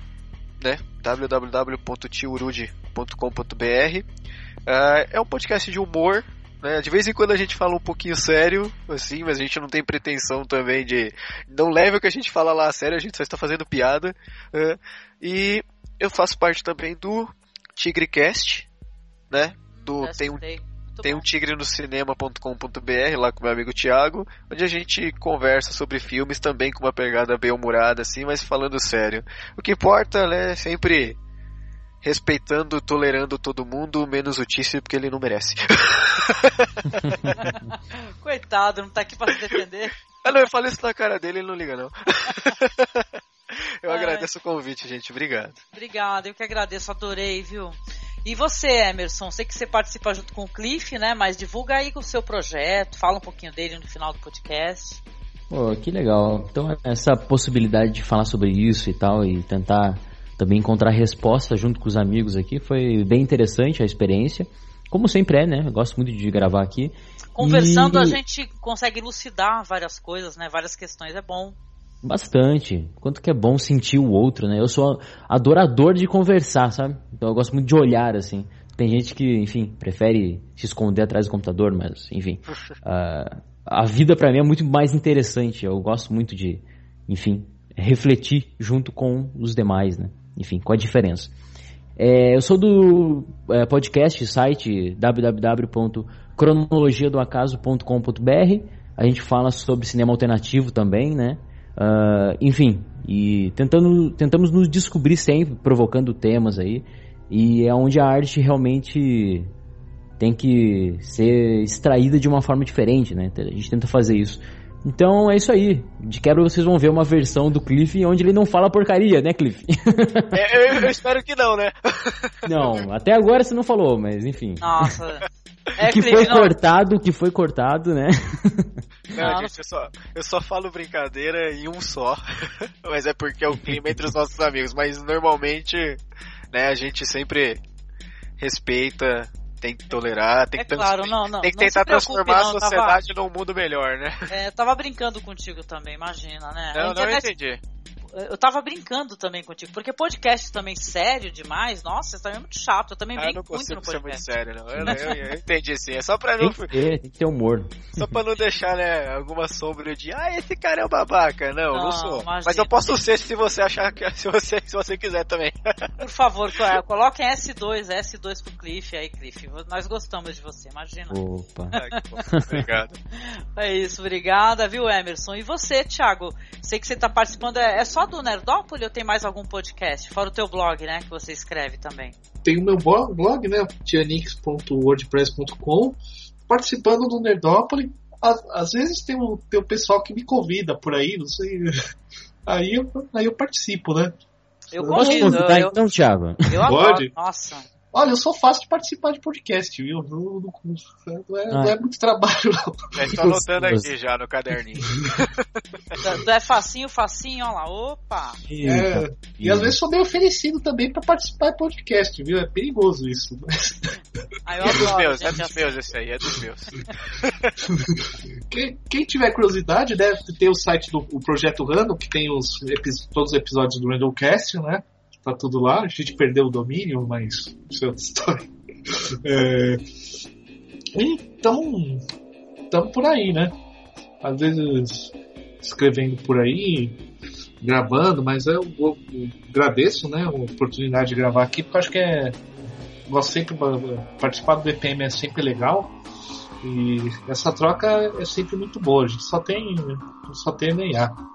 né? www.tiurude.com.br. Uh, é um podcast de humor. Né? De vez em quando a gente fala um pouquinho sério, assim, mas a gente não tem pretensão também de. Não leve o que a gente fala lá a sério, a gente só está fazendo piada. Uh, e eu faço parte também do TigreCast, né? Do, tem um, tem um tigre no cinema.com.br lá com meu amigo Thiago, onde a gente conversa sobre filmes também com uma pegada bem humorada assim, mas falando sério. O que importa né, é sempre respeitando, tolerando todo mundo, menos o Tício, porque ele não merece. Coitado, não tá aqui pra se defender. Ah, não, eu falei isso na cara dele, ele não liga não. eu Ai. agradeço o convite, gente. Obrigado. Obrigado, eu que agradeço, adorei, viu? E você, Emerson, sei que você participa junto com o Cliff, né? Mas divulga aí o seu projeto, fala um pouquinho dele no final do podcast. Pô, que legal. Então, essa possibilidade de falar sobre isso e tal, e tentar também encontrar resposta junto com os amigos aqui, foi bem interessante a experiência. Como sempre é, né? Eu gosto muito de gravar aqui. Conversando, e... a gente consegue elucidar várias coisas, né? Várias questões, é bom. Bastante. Quanto que é bom sentir o outro, né? Eu sou adorador de conversar, sabe? Então eu gosto muito de olhar, assim. Tem gente que, enfim, prefere se esconder atrás do computador, mas, enfim. Uh, a vida para mim é muito mais interessante. Eu gosto muito de, enfim, refletir junto com os demais, né? Enfim, com a diferença. É, eu sou do é, podcast, site www.cronologiadoacaso.com.br. A gente fala sobre cinema alternativo também, né? Uh, enfim, e tentando, tentamos nos descobrir sempre, provocando temas aí. E é onde a arte realmente tem que ser extraída de uma forma diferente, né? A gente tenta fazer isso. Então é isso aí. De quebra vocês vão ver uma versão do Cliff onde ele não fala porcaria, né, Cliff? É, eu, eu, espero que não, né? Não, até agora você não falou, mas enfim. Nossa. É, que Cliff, foi não. cortado, que foi cortado, né? Não, gente, eu só, eu só falo brincadeira em um só. mas é porque é o clima entre os nossos amigos. Mas normalmente, né, a gente sempre respeita tem que tolerar, tem é que, claro, não, não, tem que tentar transformar não, a sociedade tava, num mundo melhor, né? É, eu tava brincando contigo também, imagina, né? Não, internet, não entendi eu tava brincando também contigo, porque podcast também sério demais, nossa, isso também é muito chato. Eu também ah, brinco muito no podcast. Ser muito sério, não. Eu, eu, eu, entendi assim. É só pra não. Tem que ter, tem que ter humor. Só pra não deixar, né, alguma sombra de ah, esse cara é um babaca. Não, não, não sou. Imagina. Mas eu posso ser se você achar que se você, se você quiser também. Por favor, coloquem S2, S2 pro Cliff aí, Cliff. Nós gostamos de você, imagina. Opa. Ah, obrigado. É isso, obrigada, viu, Emerson? E você, Thiago? Sei que você tá participando, é, é só do Nerdópolis ou tem mais algum podcast? Fora o teu blog, né? Que você escreve também. Tem o meu blog, né? tianix.wordpress.com Participando do Nerdópolis. Às, às, vezes tem o, tem o pessoal que me convida por aí, não sei. Aí eu, aí eu participo, né? Eu convido. Posso convidar então, Thiago? Eu adoro, nossa. Olha, eu sou fácil de participar de podcast, viu? Não, não, não, é, ah. não é, muito trabalho, não. Já estou anotando aqui já no caderninho. é facinho, facinho, olha lá. Opa! É, e às vezes sou meio oferecido também para participar de podcast, viu? É perigoso isso. Mas... Ah, eu é dos meus, é dos meus esse aí, é dos meus. quem, quem, tiver curiosidade deve ter o site do o Projeto Random, que tem os, todos os episódios do Randomcast, né? Tá tudo lá. A gente perdeu o domínio, mas isso é outra história. É... Então, estamos por aí, né? Às vezes escrevendo por aí, gravando, mas eu, eu, eu agradeço né, a oportunidade de gravar aqui, porque acho que é. Gosto sempre participar do BPM é sempre legal. E essa troca é sempre muito boa. A gente só tem, só tem NA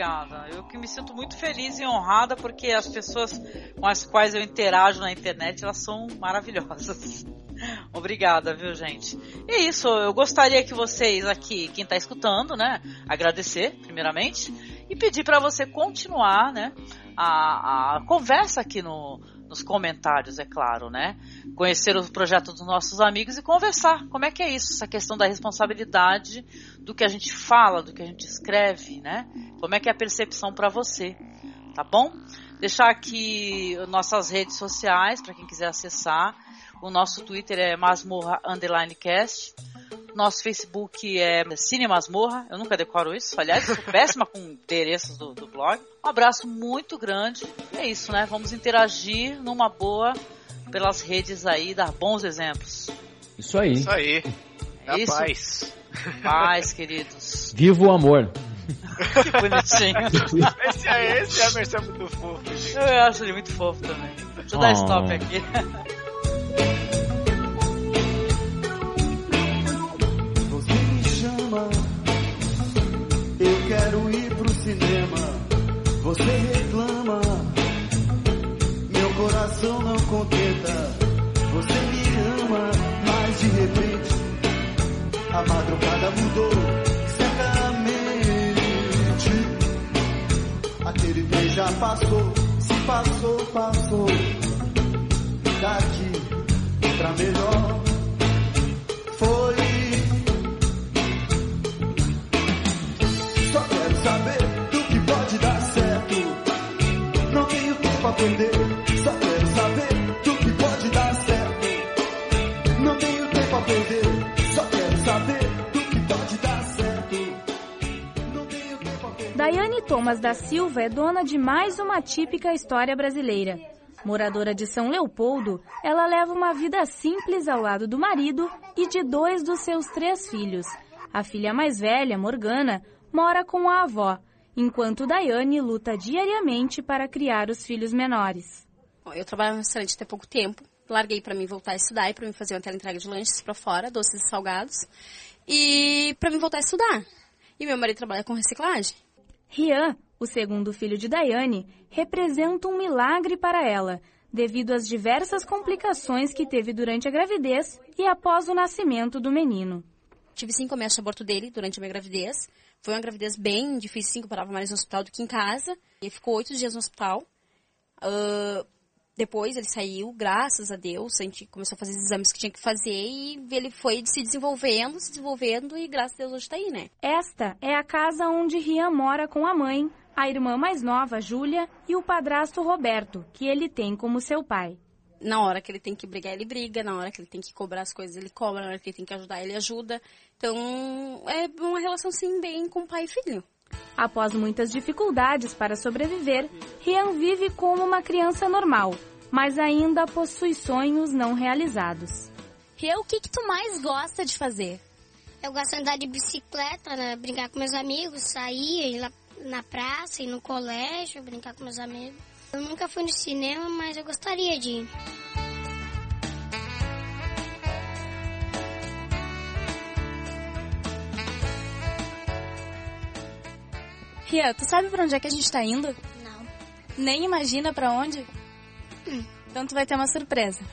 obrigada. Eu que me sinto muito feliz e honrada porque as pessoas com as quais eu interajo na internet, elas são maravilhosas. Obrigada, viu, gente? E é isso, eu gostaria que vocês aqui, quem está escutando, né, agradecer, primeiramente, e pedir para você continuar, né, a, a conversa aqui no, nos comentários, é claro, né? Conhecer o projeto dos nossos amigos e conversar. Como é que é isso? Essa questão da responsabilidade do que a gente fala, do que a gente escreve, né? Como é que é a percepção para você? Tá bom? Deixar aqui nossas redes sociais para quem quiser acessar. O nosso Twitter é masmorra underline cast. Nosso Facebook é Cine Masmorra. Eu nunca decoro isso. Aliás, sou péssima com endereços do, do blog. Um abraço muito grande. É isso, né? Vamos interagir numa boa pelas redes aí, dar bons exemplos. Isso aí. Isso aí. É isso? paz. Paz, queridos. Viva o amor. que bonitinho. Esse é esse, Emerson é muito fofo, gente. Eu acho ele muito fofo também. Deixa eu dar Oh. stop aqui. quero ir pro cinema. Você reclama, meu coração não contenta. Você me ama, mas de repente a madrugada mudou secamente. Aquele trem já passou, se passou, passou. Daqui pra melhor foi. Thomas da Silva é dona de mais uma típica história brasileira. Moradora de São Leopoldo, ela leva uma vida simples ao lado do marido e de dois dos seus três filhos. A filha mais velha, Morgana, mora com a avó, enquanto Daiane luta diariamente para criar os filhos menores. Eu trabalho no restaurante até pouco tempo. Larguei para mim voltar a estudar e para mim fazer uma teleentrega de lanches para fora, doces e salgados. E para mim voltar a estudar. E meu marido trabalha com reciclagem. Rian, o segundo filho de Daiane, representa um milagre para ela, devido às diversas complicações que teve durante a gravidez e após o nascimento do menino. Tive cinco meses de aborto dele durante a minha gravidez. Foi uma gravidez bem difícil, sim, que eu parava mais no hospital do que em casa. Ele ficou oito dias no hospital. Ah, depois ele saiu, graças a Deus, a gente começou a fazer os exames que tinha que fazer e ele foi se desenvolvendo, se desenvolvendo e graças a Deus hoje tá aí, né? Esta é a casa onde Rian mora com a mãe, a irmã mais nova, Júlia, e o padrasto Roberto, que ele tem como seu pai. Na hora que ele tem que brigar, ele briga. Na hora que ele tem que cobrar as coisas, ele cobra. Na hora que ele tem que ajudar, ele ajuda. Então, é uma relação, sim, bem com pai e filho. Após muitas dificuldades para sobreviver, Rian vive como uma criança normal, mas ainda possui sonhos não realizados. Rian, o que, que tu mais gosta de fazer? Eu gosto de andar de bicicleta, né? brincar com meus amigos, sair, ir lá na praça, ir no colégio, brincar com meus amigos. Eu nunca fui no cinema, mas eu gostaria de ir. Rian, tu sabe pra onde é que a gente tá indo? Não. Nem imagina pra onde? Hum. Então tu vai ter uma surpresa.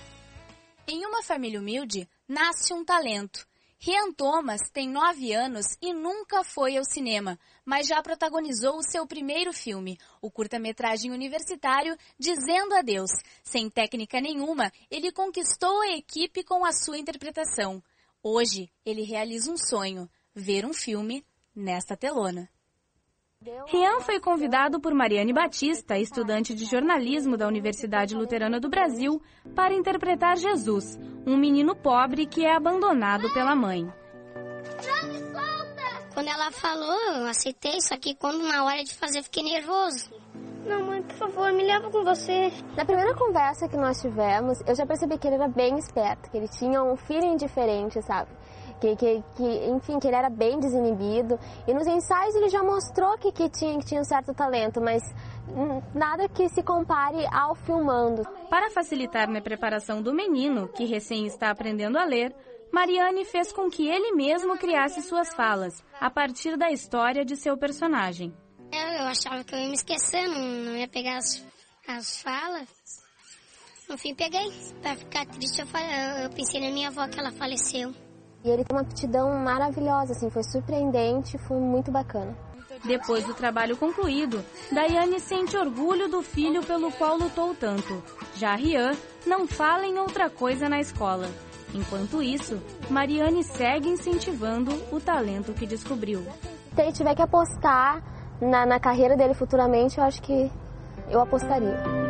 Em uma família humilde, nasce um talento. Rian Thomas tem nove anos e nunca foi ao cinema, mas já protagonizou o seu primeiro filme, o curta-metragem universitário Dizendo Adeus. Sem técnica nenhuma, ele conquistou a equipe com a sua interpretação. Hoje, ele realiza um sonho, ver um filme nesta telona. Rian foi convidado por Mariane Batista, estudante de jornalismo da Universidade Luterana do Brasil, para interpretar Jesus, um menino pobre que é abandonado pela mãe. Quando ela falou, eu aceitei, só que quando na hora de fazer eu fiquei nervoso. Não, mãe, por favor, me leva com você. Na primeira conversa que nós tivemos, eu já percebi que ele era bem esperto, que ele tinha um feeling diferente, sabe? Que, que, que, enfim, que ele era bem desinibido. E nos ensaios ele já mostrou que, que, tinha, que tinha um certo talento, mas hum, nada que se compare ao filmando. Para facilitar na preparação do menino, que recém está aprendendo a ler, Mariane fez com que ele mesmo criasse suas falas, a partir da história de seu personagem. Eu, eu achava que eu ia me esquecer, não, não ia pegar as, as falas. No fim, peguei. Pra ficar triste, eu, eu pensei na minha avó que ela faleceu. E ele tem uma aptidão maravilhosa, assim, foi surpreendente, foi muito bacana. Depois do trabalho concluído, Daiane sente orgulho do filho pelo qual lutou tanto. Já Rian não fala em outra coisa na escola. Enquanto isso, Mariane segue incentivando o talento que descobriu. Se ele tiver que apostar na, na carreira dele futuramente, eu acho que eu apostaria.